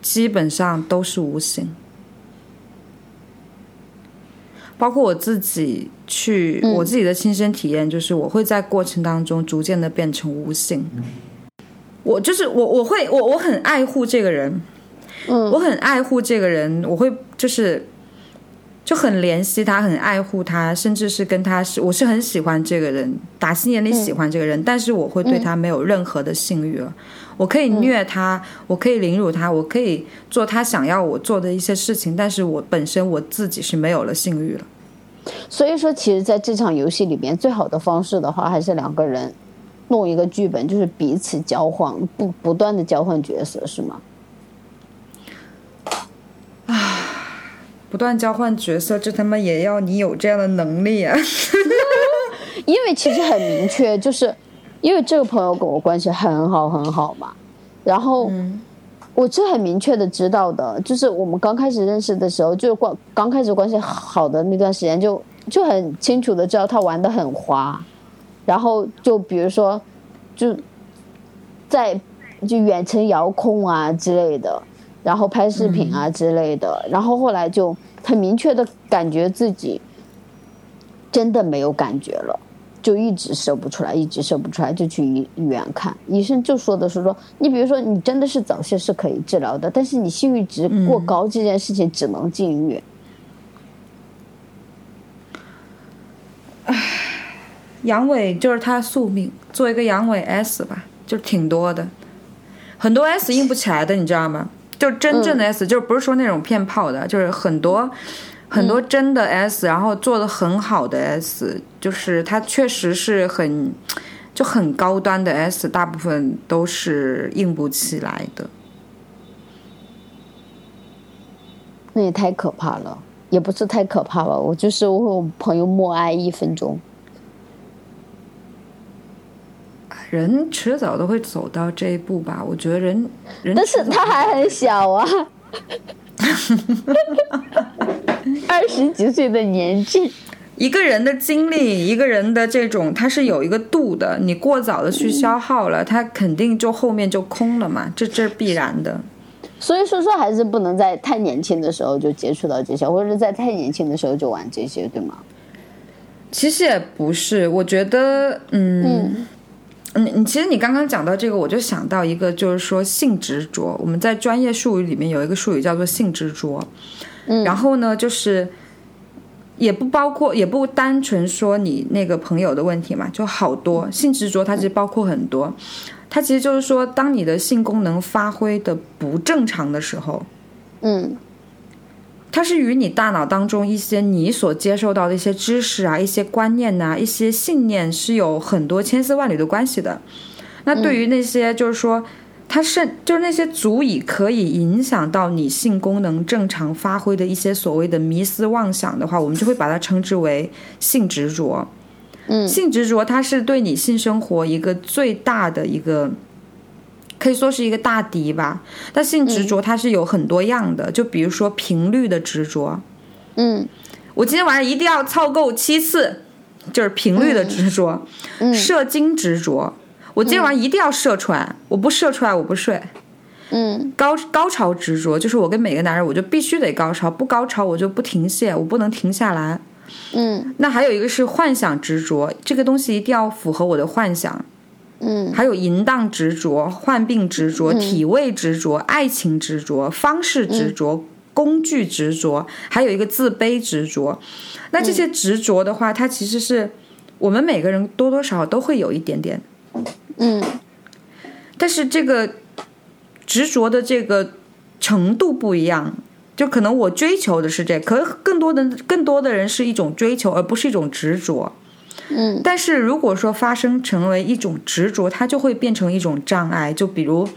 基本上都是无性，包括我自己去、我自己的亲身体验，就是我会在过程当中逐渐的变成无性。我就是我，我会我我很爱护这个人，嗯我很爱护这个人，我会就是就很怜惜他，很爱护他，甚至是跟他是我是很喜欢这个人，打心眼里喜欢这个人，但是我会对他没有任何的性欲了。我可以虐他，我可以凌辱他，我可以做他想要我做的一些事情，但是我本身我自己是没有了性欲了。所以说，其实在这场游戏里面，最好的方式的话，还是两个人弄一个剧本，就是彼此交换，不不断的交换角色，是吗？不断交换角色，这他妈也要你有这样的能力啊！*laughs* 因为其实很明确，就是因为这个朋友跟我关系很好很好嘛，然后我是很明确的知道的，就是我们刚开始认识的时候，就关刚开始关系好的那段时间就，就很清楚的知道他玩的很花，然后就比如说就在就远程遥控啊之类的，然后拍视频啊之类的，然后后来就很明确的感觉自己真的没有感觉了，就一直射不出来，一直射不出来，就去医医院看，医生就说的是说，你比如说你真的是早泄是可以治疗的，但是你性欲值过高这件事情只能禁欲。*laughs* 阳痿就是他宿命，做一个阳痿 S 吧，就挺多的，很多 S 硬不起来的，你知道吗？就真正的 S，、就是不是说那种骗炮的，就是很多很多真的 S，、然后做的很好的 S，就是它确实是很就很高端的 S，大部分都是硬不起来的。那也太可怕了，也不是太可怕吧，我就是我和我朋友默哀一分钟。人迟早都会走到这一步吧？我觉得人人但是他还很小啊，*laughs* 二十几岁的年纪。一个人的精力，一个人的这种，它是有一个度的。你过早的去消耗了，它肯定就后面就空了嘛，这这是必然的。所以说说还是不能在太年轻的时候就接触到这些，或者是在太年轻的时候就玩这些，对吗？其实也不是，我觉得，嗯，嗯，你其实你刚刚讲到这个，我就想到一个，就是说性执着。我们在专业术语里面有一个术语叫做性执着，嗯，然后呢，就是也不包括，也不单纯说你那个朋友的问题嘛，就好多性执着，它其实包括很多。它其实就是说，当你的性功能发挥的不正常的时候，嗯它是与你大脑当中一些你所接受到的一些知识啊、一些观念呐、一些信念是有很多千丝万缕的关系的。那对于那些就是说，它是就是那些足以可以影响到你性功能正常发挥的一些所谓的迷思妄想的话，我们就会把它称之为性执着。嗯性执着它是对你性生活一个最大的一个，可以说是一个大敌吧。但性执着它是有很多样的，就比如说频率的执着，嗯。我今天晚上一定要操够七次，就是频率的执着；射精执着，我今天晚上一定要射出来，我不射出来我不睡。嗯。高高潮执着就是我跟每个男人，我就必须得高潮，不高潮我就不停歇，我不能停下来。嗯。那还有一个是幻想执着，这个东西一定要符合我的幻想。嗯还有淫荡执着、患病执着、体位执着、爱情执着、方式执着、工具执着，还有一个自卑执着。那这些执着的话，它其实是我们每个人多多少少都会有一点点，嗯但是这个执着的这个程度不一样。就可能我追求的是这可更多的更多的人是一种追求，而不是一种执着。嗯但是如果说发生成为一种执着，它就会变成一种障碍。就比如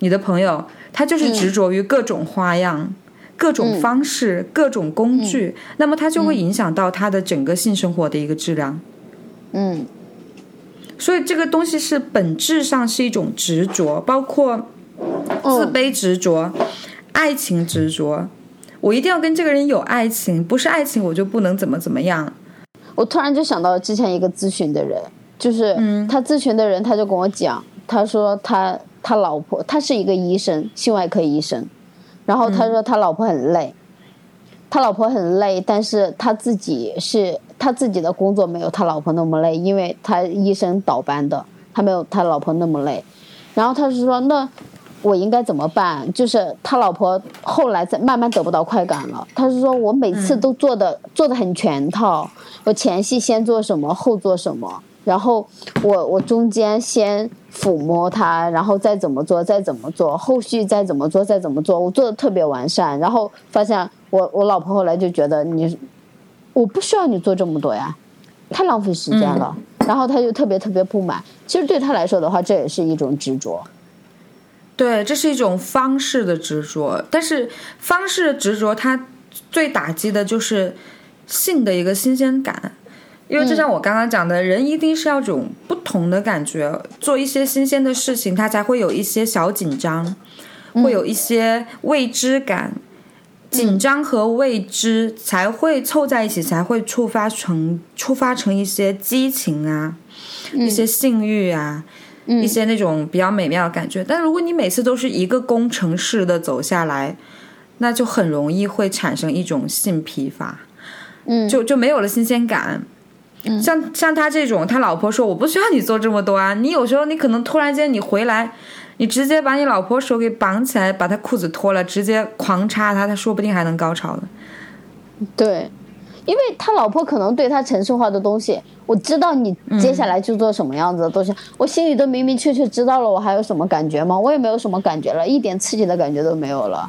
你的朋友，他就是执着于各种花样、各种方式、各种工具，那么它就会影响到他的整个性生活的一个质量。嗯所以这个东西是本质上是一种执着，包括自卑执着、爱情执着。我一定要跟这个人有爱情，不是爱情我就不能怎么怎么样。我突然就想到之前一个咨询的人，就是他咨询的人，他就跟我讲，他说他他老婆，他是一个医生，性外科医生，然后他说他老婆很累，他老婆很累，但是他自己是他自己的工作没有他老婆那么累，因为他医生倒班的，他没有他老婆那么累，然后他是说那。我应该怎么办？就是他老婆后来在慢慢得不到快感了。他是说我每次都做的、做的很全套，我前戏先做什么，后做什么，然后我我中间先抚摸他，然后再怎么做，再怎么做，后续再怎么做，再怎么做，我做的特别完善。然后发现我我老婆后来就觉得你，我不需要你做这么多呀，太浪费时间了。然后他就特别特别不满。其实对他来说的话，这也是一种执着。对，这是一种方式的执着，但是方式的执着，它最打击的就是性的一个新鲜感，因为就像我刚刚讲的，人一定是要种不同的感觉，做一些新鲜的事情，他才会有一些小紧张，会有一些未知感。紧张和未知才会凑在一起，才会触发成触发成一些激情啊，一些性欲啊，一些那种比较美妙的感觉。但如果你每次都是一个工程式的走下来，那就很容易会产生一种性疲乏，嗯就就没有了新鲜感。像像他这种，他老婆说我不需要你做这么多啊，你有时候你可能突然间你回来，你直接把你老婆手给绑起来，把她裤子脱了，直接狂插她，她说不定还能高潮呢。对，因为他老婆可能对他程式化的东西，我知道你接下来就做什么样子的东西，我心里都明明确确知道了，我还有什么感觉吗？我也没有什么感觉了，一点刺激的感觉都没有了。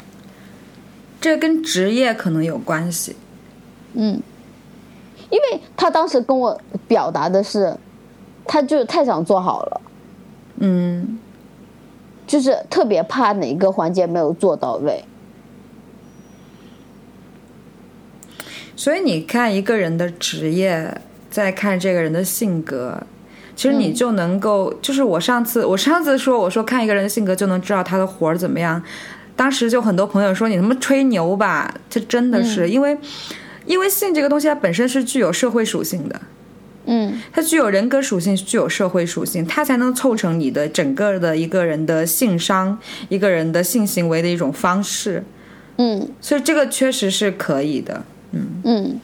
这跟职业可能有关系。嗯，因为他当时跟我表达的是，他就太想做好了，嗯，就是特别怕哪一个环节没有做到位。所以你看一个人的职业，再看这个人的性格，其实你就能够，就是我上次我上次说我说看一个人的性格就能知道他的活儿怎么样，当时就很多朋友说你他妈吹牛吧，这真的是、因为因为性这个东西它本身是具有社会属性的。嗯。它具有人格属性，具有社会属性，它才能凑成你的整个的一个人的性商，一个人的性行为的一种方式。嗯。所以这个确实是可以的。嗯。嗯，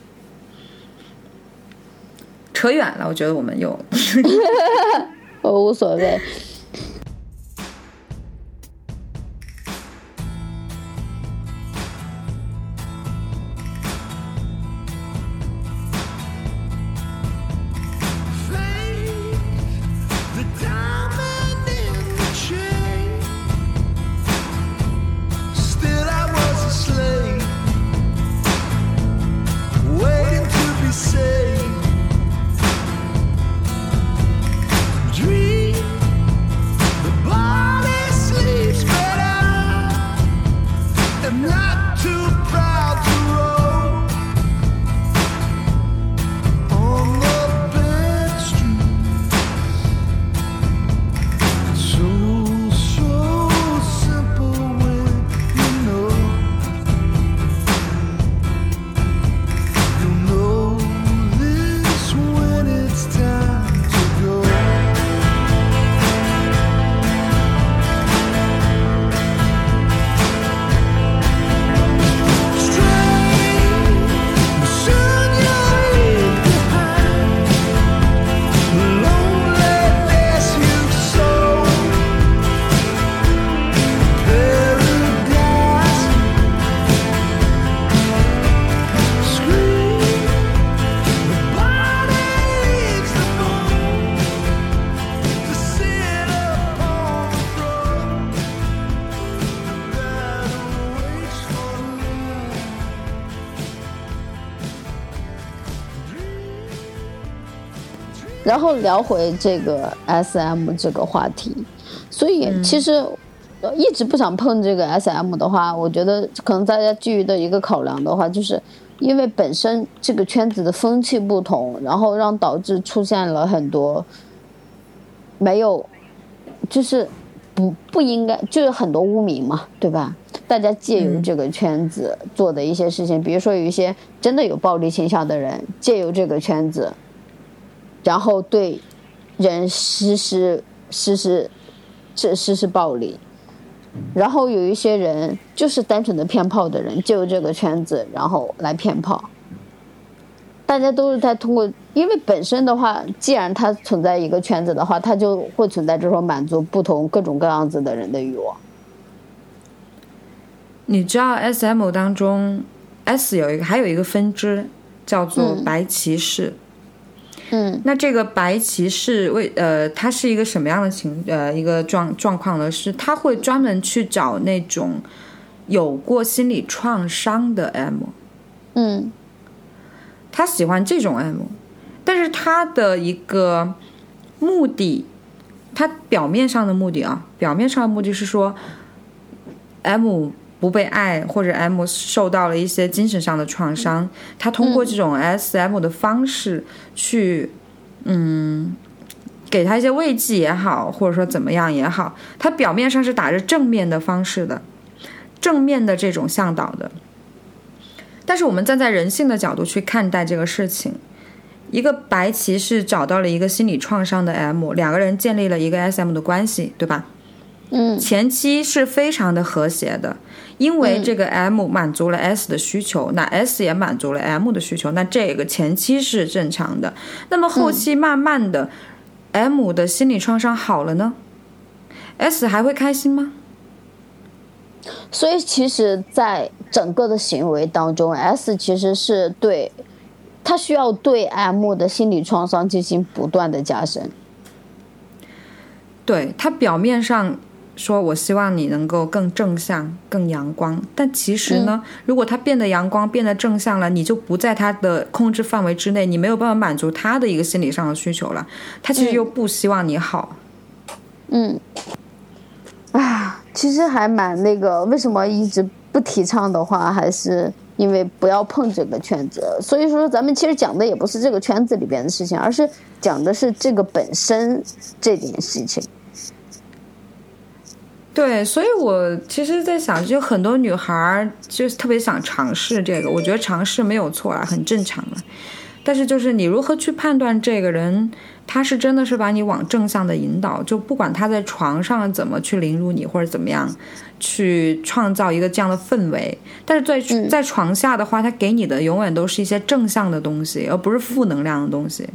扯远了，我觉得我们又 *laughs* 我无所谓。然后聊回这个 S M 这个话题，所以其实呃一直不想碰这个 S M 的话，我觉得可能大家基于的一个考量的话，就是因为本身这个圈子的风气不同，然后让导致出现了很多没有，就是不不应该，就是很多污名嘛，对吧？大家借由这个圈子做的一些事情，比如说有一些真的有暴力倾向的人，借由这个圈子。然后对人实施实施这实施暴力，然后有一些人就是单纯的骗炮的人，就这个圈子然后来骗炮。大家都是在通过，因为本身的话，既然它存在一个圈子的话，它就会存在这种满足不同各种各样子的人的欲望。你知道 S M 当中 S 有一个还有一个分支叫做白骑士。嗯那这个白棋是为呃，它是一个什么样的情呃一个状状况呢？是他会专门去找那种有过心理创伤的 M，嗯。他喜欢这种 M，但是他的一个目的，他表面上的目的啊，表面上的目的是说，M 不被爱或者 M 受到了一些精神上的创伤，他通过这种 SM 的方式去，嗯。给他一些慰藉也好，或者说怎么样也好，他表面上是打着正面的方式的，正面的这种向导的，但是我们站在人性的角度去看待这个事情，一个白骑士找到了一个心理创伤的 M，两个人建立了一个 SM 的关系，对吧？嗯前期是非常的和谐的，因为这个 M 满足了 S 的需求，那 S 也满足了 M 的需求，那这个前期是正常的。那么后期慢慢的、m 的心理创伤好了呢，S 还会开心吗？所以其实，在整个的行为当中，S 其实是对，他需要对 M 的心理创伤进行不断的加深。对他表面上说我希望你能够更正向、更阳光，但其实呢，如果他变得阳光、变得正向了，你就不在他的控制范围之内，你没有办法满足他的一个心理上的需求了。他其实又不希望你好。嗯，啊，其实还蛮那个，为什么一直不提倡的话，还是因为不要碰这个圈子。所以说，咱们其实讲的也不是这个圈子里边的事情，而是讲的是这个本身这件事情。对，所以我其实，在想，就很多女孩儿就是特别想尝试这个，我觉得尝试没有错啊，很正常啊。但是，就是你如何去判断这个人，他是真的是把你往正向的引导，就不管他在床上怎么去凌辱你，或者怎么样去创造一个这样的氛围，但是在在床下的话，他给你的永远都是一些正向的东西，而不是负能量的东西。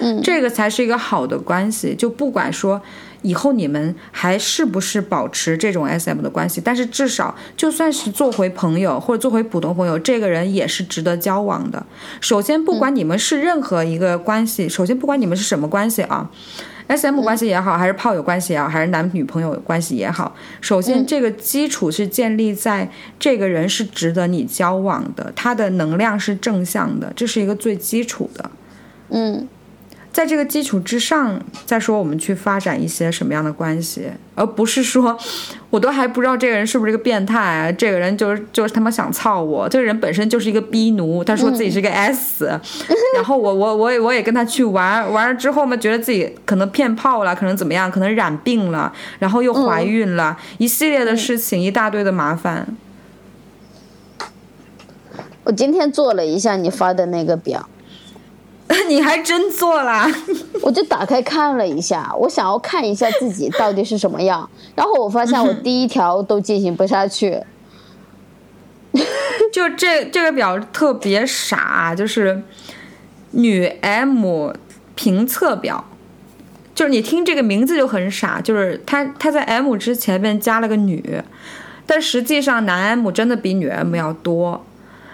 嗯，这个才是一个好的关系。就不管说以后你们还是不是保持这种 SM 的关系，但是至少就算是做回朋友或者做回普通朋友，这个人也是值得交往的。首先，不管你们是任何一个关系，首先不管你们是什么关系啊。S.M 关系也好，还是炮友关系也好，还是男女朋友关系也好，首先这个基础是建立在这个人是值得你交往的，他的能量是正向的，这是一个最基础的。嗯在这个基础之上，再说我们去发展一些什么样的关系，而不是说，我都还不知道这个人是不是个变态、啊，这个人就是就是他妈想操我，这个人本身就是一个逼奴，他说自己是个 *laughs* S，、然后我我我也我也跟他去玩，玩了之后嘛，觉得自己可能骗炮了，可能怎么样，可能染病了，然后又怀孕了，一系列的事情，一大堆的麻烦。我今天做了一下你发的那个表，*laughs* 你还真做了，*laughs* 我就打开看了一下，我想要看一下自己到底是什么样，然后我发现我第一条都进行不下去。*laughs* 就这这个表特别傻，就是女 M 评测表，就是你听这个名字就很傻，就是它它在 M 之前面加了个女，但实际上男 M 真的比女 M 要多。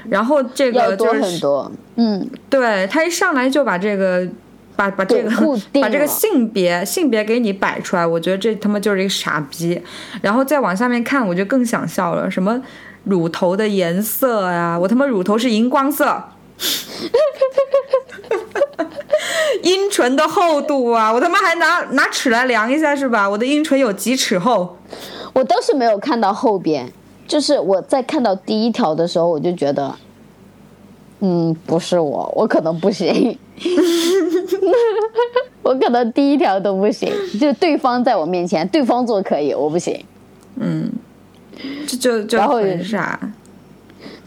然后这个就是很多，嗯，对他一上来就把这个把把这个 *laughs* 把这个性别性别给你摆出来，我觉得这他妈就是一个傻逼。然后再往下面看，我就更想笑了，什么乳头的颜色呀、我他妈乳头是荧光色，*laughs* 阴唇的厚度啊，我他妈还拿拿尺来量一下是吧？我的阴唇有几尺厚？我倒是没有看到后边，就是我在看到第一条的时候，我就觉得，嗯，不是我，我可能不行，*laughs* 我可能第一条都不行，就对方在我面前，对方做可以，我不行。这就就然后很傻。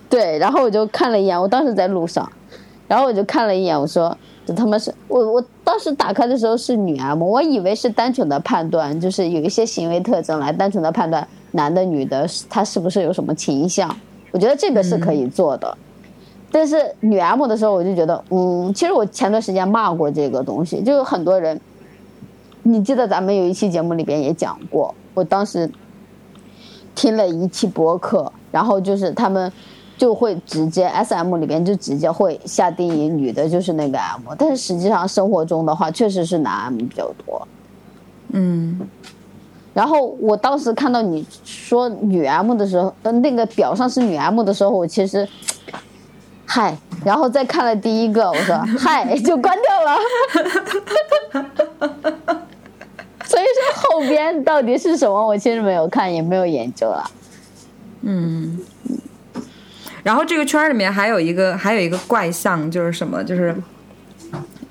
对，然后我就看了一眼，我当时在路上，然后我就看了一眼，我说这他妈是我我当时打开的时候是女 M，我以为是单纯的判断，就是有一些行为特征来单纯的判断男的女的他是不是有什么倾向，我觉得这个是可以做的。但是女 M 的时候，我就觉得，嗯，其实我前段时间骂过这个东西，就有很多人，你记得咱们有一期节目里边也讲过，我当时听了一期播客，然后就是他们就会直接 S M 里边就直接会下定义女的就是那个 M，但是实际上生活中的话确实是男 M 比较多。嗯，然后我当时看到你说女 M 的时候，呃，那个表上是女 M 的时候，我其实，嗨，然后再看了第一个，我说 *laughs* 嗨，就关掉了。*laughs* 所以说后边到底是什么，我其实没有看，也没有研究了。嗯然后这个圈里面还有一个还有一个怪象，就是什么？就是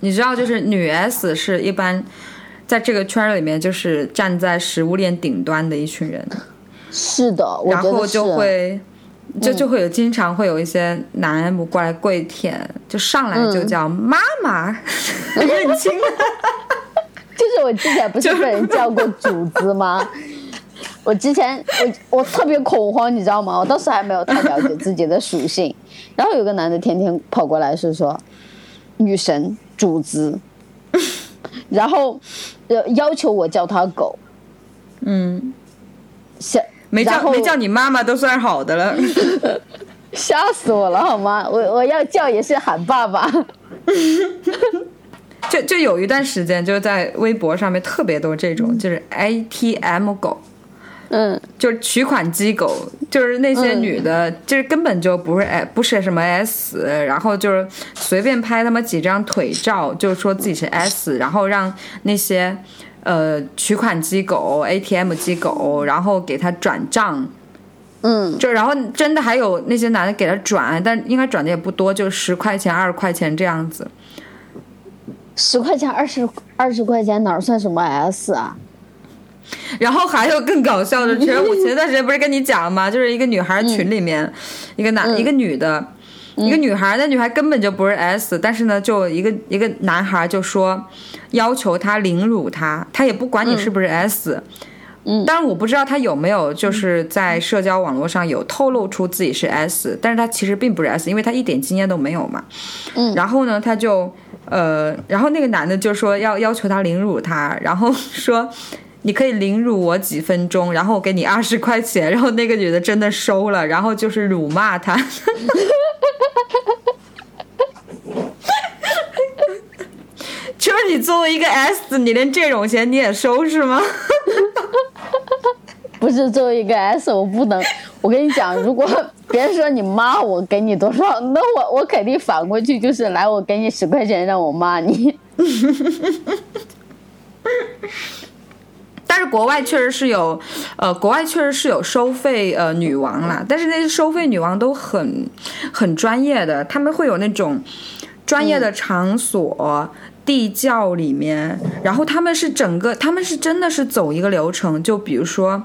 你知道，就是女 S 是一般在这个圈儿里面就是站在食物链顶端的一群人，是的。然后就会。就就会有经常会有一些男 M 过来跪舔，就上来就叫妈妈，*laughs* 认亲。*laughs* 就是我之前不是被人叫过主子吗？*laughs* 我之前我我特别恐慌，你知道吗？我当时还没有太了解自己的属性，然后有个男的天天跑过来是说女神主子，然后呃要求我叫他狗，嗯，吓没叫没叫你妈妈都算好的了。*laughs* 吓死我了好吗？我我要叫也是喊爸爸，*laughs* 就就有一段时间，就是在微博上面特别多这种，就是 ATM 狗，嗯就是取款机狗，就是那些女的，就是根本就不是哎，不是什么 S，然后就是随便拍他妈几张腿照，就说自己是 S，然后让那些呃取款机狗、ATM 机狗，然后给他转账。嗯就然后真的还有那些男的给他转，但应该转的也不多，就十块钱、二十块钱这样子。十块钱二十二十块钱哪儿算什么 S 啊？然后还有更搞笑的，*laughs* 其实我前段时间不是跟你讲吗？就是一个女孩群里面，一个男、一个女的，一个女孩，那女孩根本就不是 S，但是呢，就一个一个男孩就说要求她凌辱她，他也不管你是不是 S。嗯当然我不知道他有没有就是在社交网络上有透露出自己是 S，但是他其实并不是 S，因为他一点经验都没有嘛。嗯然后呢，他就呃，然后那个男的就说要要求他凌辱他，然后说你可以凌辱我几分钟，然后我给你二十块钱。然后那个女的真的收了，然后就是辱骂他。*laughs* 就是你作为一个 S，你连这种钱你也收是吗？*laughs* 不是作为一个 S，我不能。我跟你讲，如果别人说你骂我，给你多少，那我我肯定反过去就是来，我给你十块钱，让我骂你。*laughs* 但是国外确实是有，呃，国外确实是有收费呃女王啦，但是那些收费女王都很很专业的，他们会有那种专业的场所。地窖里面，然后他们是整个，他们是真的是走一个流程，就比如说，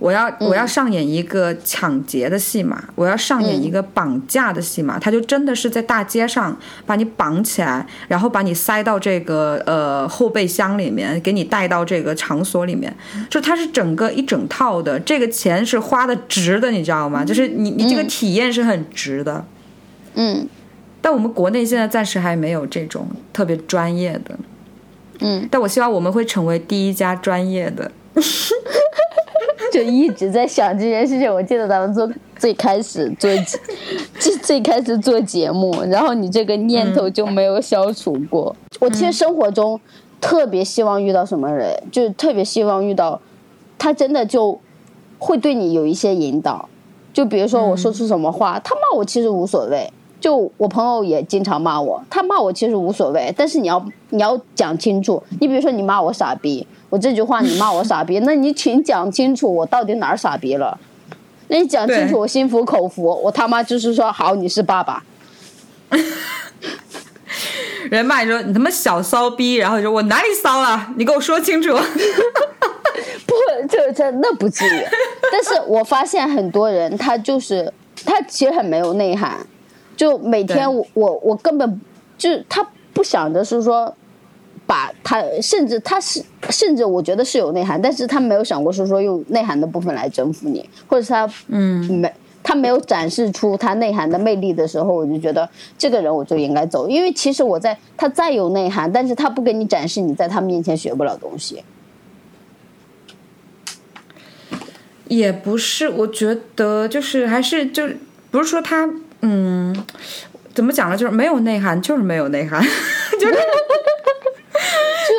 我要我要上演一个抢劫的戏码，我要上演一个绑架的戏码，他就真的是在大街上把你绑起来，然后把你塞到这个呃后备箱里面，给你带到这个场所里面，就它是整个一整套的，这个钱是花的值的，你知道吗？就是你你这个体验是很值的。嗯。但我们国内现在暂时还没有这种特别专业的，嗯，但我希望我们会成为第一家专业的。*laughs* *laughs* 就一直在想这件事情。我记得咱们做最开始做 *laughs* 最最开始做节目，然后你这个念头就没有消除过。我其实生活中特别希望遇到什么人，就特别希望遇到他真的就会对你有一些引导。就比如说我说出什么话，他骂我其实无所谓，就我朋友也经常骂我，他骂我其实无所谓，但是你要你要讲清楚。你比如说你骂我傻逼，我这句话你骂我傻逼，那你请讲清楚我到底哪儿傻逼了。那你讲清楚，我心服口服，我他妈就是说好，你是爸爸。*laughs* 人骂你说你他妈小骚逼，然后你说我哪里骚了？你给我说清楚。*laughs* *laughs* 不，这这那不至于。但是我发现很多人他就是他其实很没有内涵，就每天我我我根本就他不想着是说把他，甚至他是甚至我觉得是有内涵，但是他没有想过是说用内涵的部分来征服你，或者是他嗯，没。他没有展示出他内涵的魅力的时候，我就觉得这个人我就应该走，因为其实我在他再有内涵，但是他不给你展示，你在他面前学不了东西。也不是，我觉得就是还是就不是说他嗯，怎么讲呢？就是没有内涵，就是没有内涵，*laughs* 就是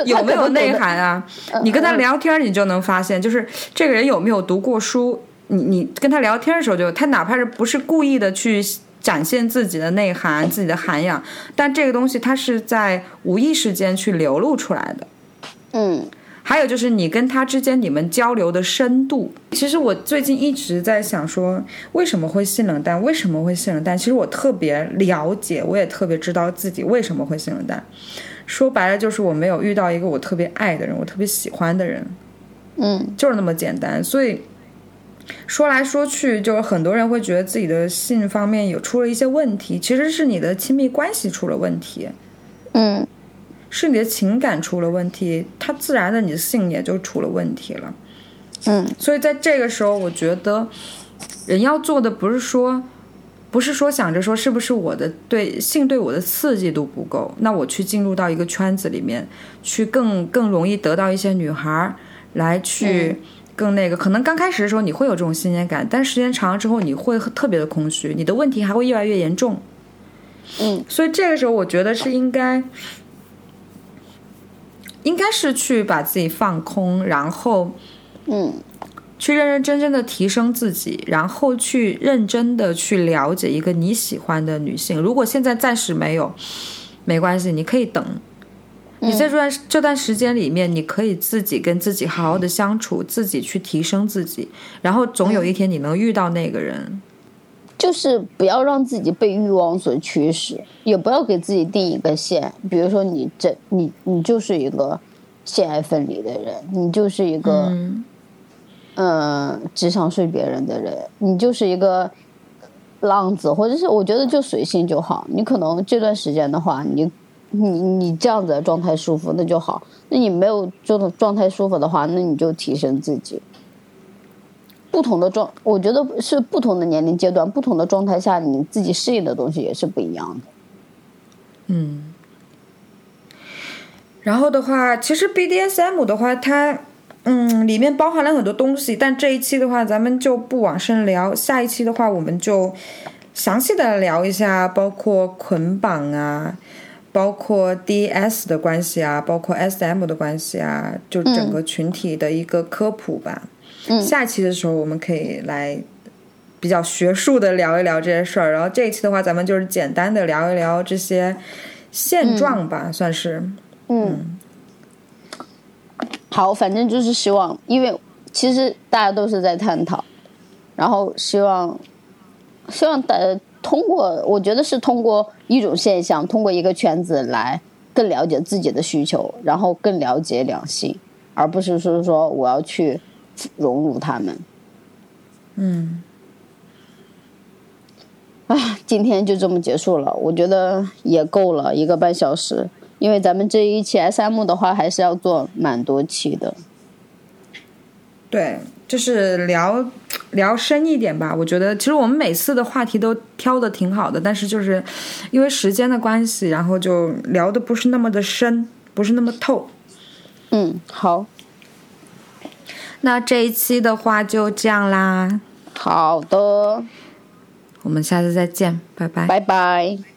有没有内涵啊？你跟他聊天，你就能发现，就是这个人有没有读过书。你你跟他聊天的时候就，他哪怕是不是故意的去展现自己的内涵、自己的涵养，但这个东西他是在无意识间去流露出来的。嗯还有就是你跟他之间你们交流的深度。其实我最近一直在想说，为什么会性冷淡？为什么会性冷淡？其实我特别了解，我也特别知道自己为什么会性冷淡。说白了就是我没有遇到一个我特别爱的人，我特别喜欢的人，嗯就是那么简单。所以说来说去，就是很多人会觉得自己的性方面有出了一些问题，其实是你的亲密关系出了问题。嗯是你的情感出了问题，它自然的你的性也就出了问题了。嗯所以在这个时候，我觉得人要做的不是说，不是说想着说是不是我的对性对我的刺激度不够，那我去进入到一个圈子里面，去更更容易得到一些女孩儿来去更那个。可能刚开始的时候你会有这种新鲜感，但时间长了之后，你会特别的空虚，你的问题还会越来越严重。嗯所以这个时候，我觉得是应该。应该是去把自己放空，然后嗯去认认真真的提升自己，然后去认真的去了解一个你喜欢的女性。如果现在暂时没有，没关系，你可以等。你在这段这段时间里面，你可以自己跟自己好好的相处，自己去提升自己，然后总有一天你能遇到那个人。就是不要让自己被欲望所驱使，也不要给自己定一个线。比如说你这你你就是一个性爱分离的人，你就是一个嗯嗯只想睡别人的人，你就是一个浪子，或者是我觉得就随性就好。你可能这段时间的话，你你你这样子的状态舒服那就好。那你没有这种状态舒服的话，那你就提升自己。不同的状，我觉得是不同的年龄阶段、不同的状态下，你自己适应的东西也是不一样的。嗯。然后的话，其实 BDSM 的话，它嗯里面包含了很多东西，但这一期的话，咱们就不往深聊。下一期的话，我们就详细的聊一下，包括捆绑啊，包括 DS 的关系啊，包括 SM 的关系啊，就整个群体的一个科普吧。嗯下一期的时候，我们可以来比较学术的聊一聊这些事儿。然后这一期的话，咱们就是简单的聊一聊这些现状吧，算是。嗯，好，反正就是希望，因为其实大家都是在探讨，然后希望希望大家通过，我觉得是通过一种现象，通过一个圈子来更了解自己的需求，然后更了解两性，而不是说说我要去融入他们。嗯，啊，今天就这么结束了，我觉得也够了一个半小时，因为咱们这一期 SM 的话还是要做蛮多期的。对，就是聊聊深一点吧。我觉得其实我们每次的话题都挑的挺好的，但是就是因为时间的关系，然后就聊的不是那么的深，不是那么透。嗯，好，那这一期的话就这样啦，好的，我们下次再见，拜拜。拜拜。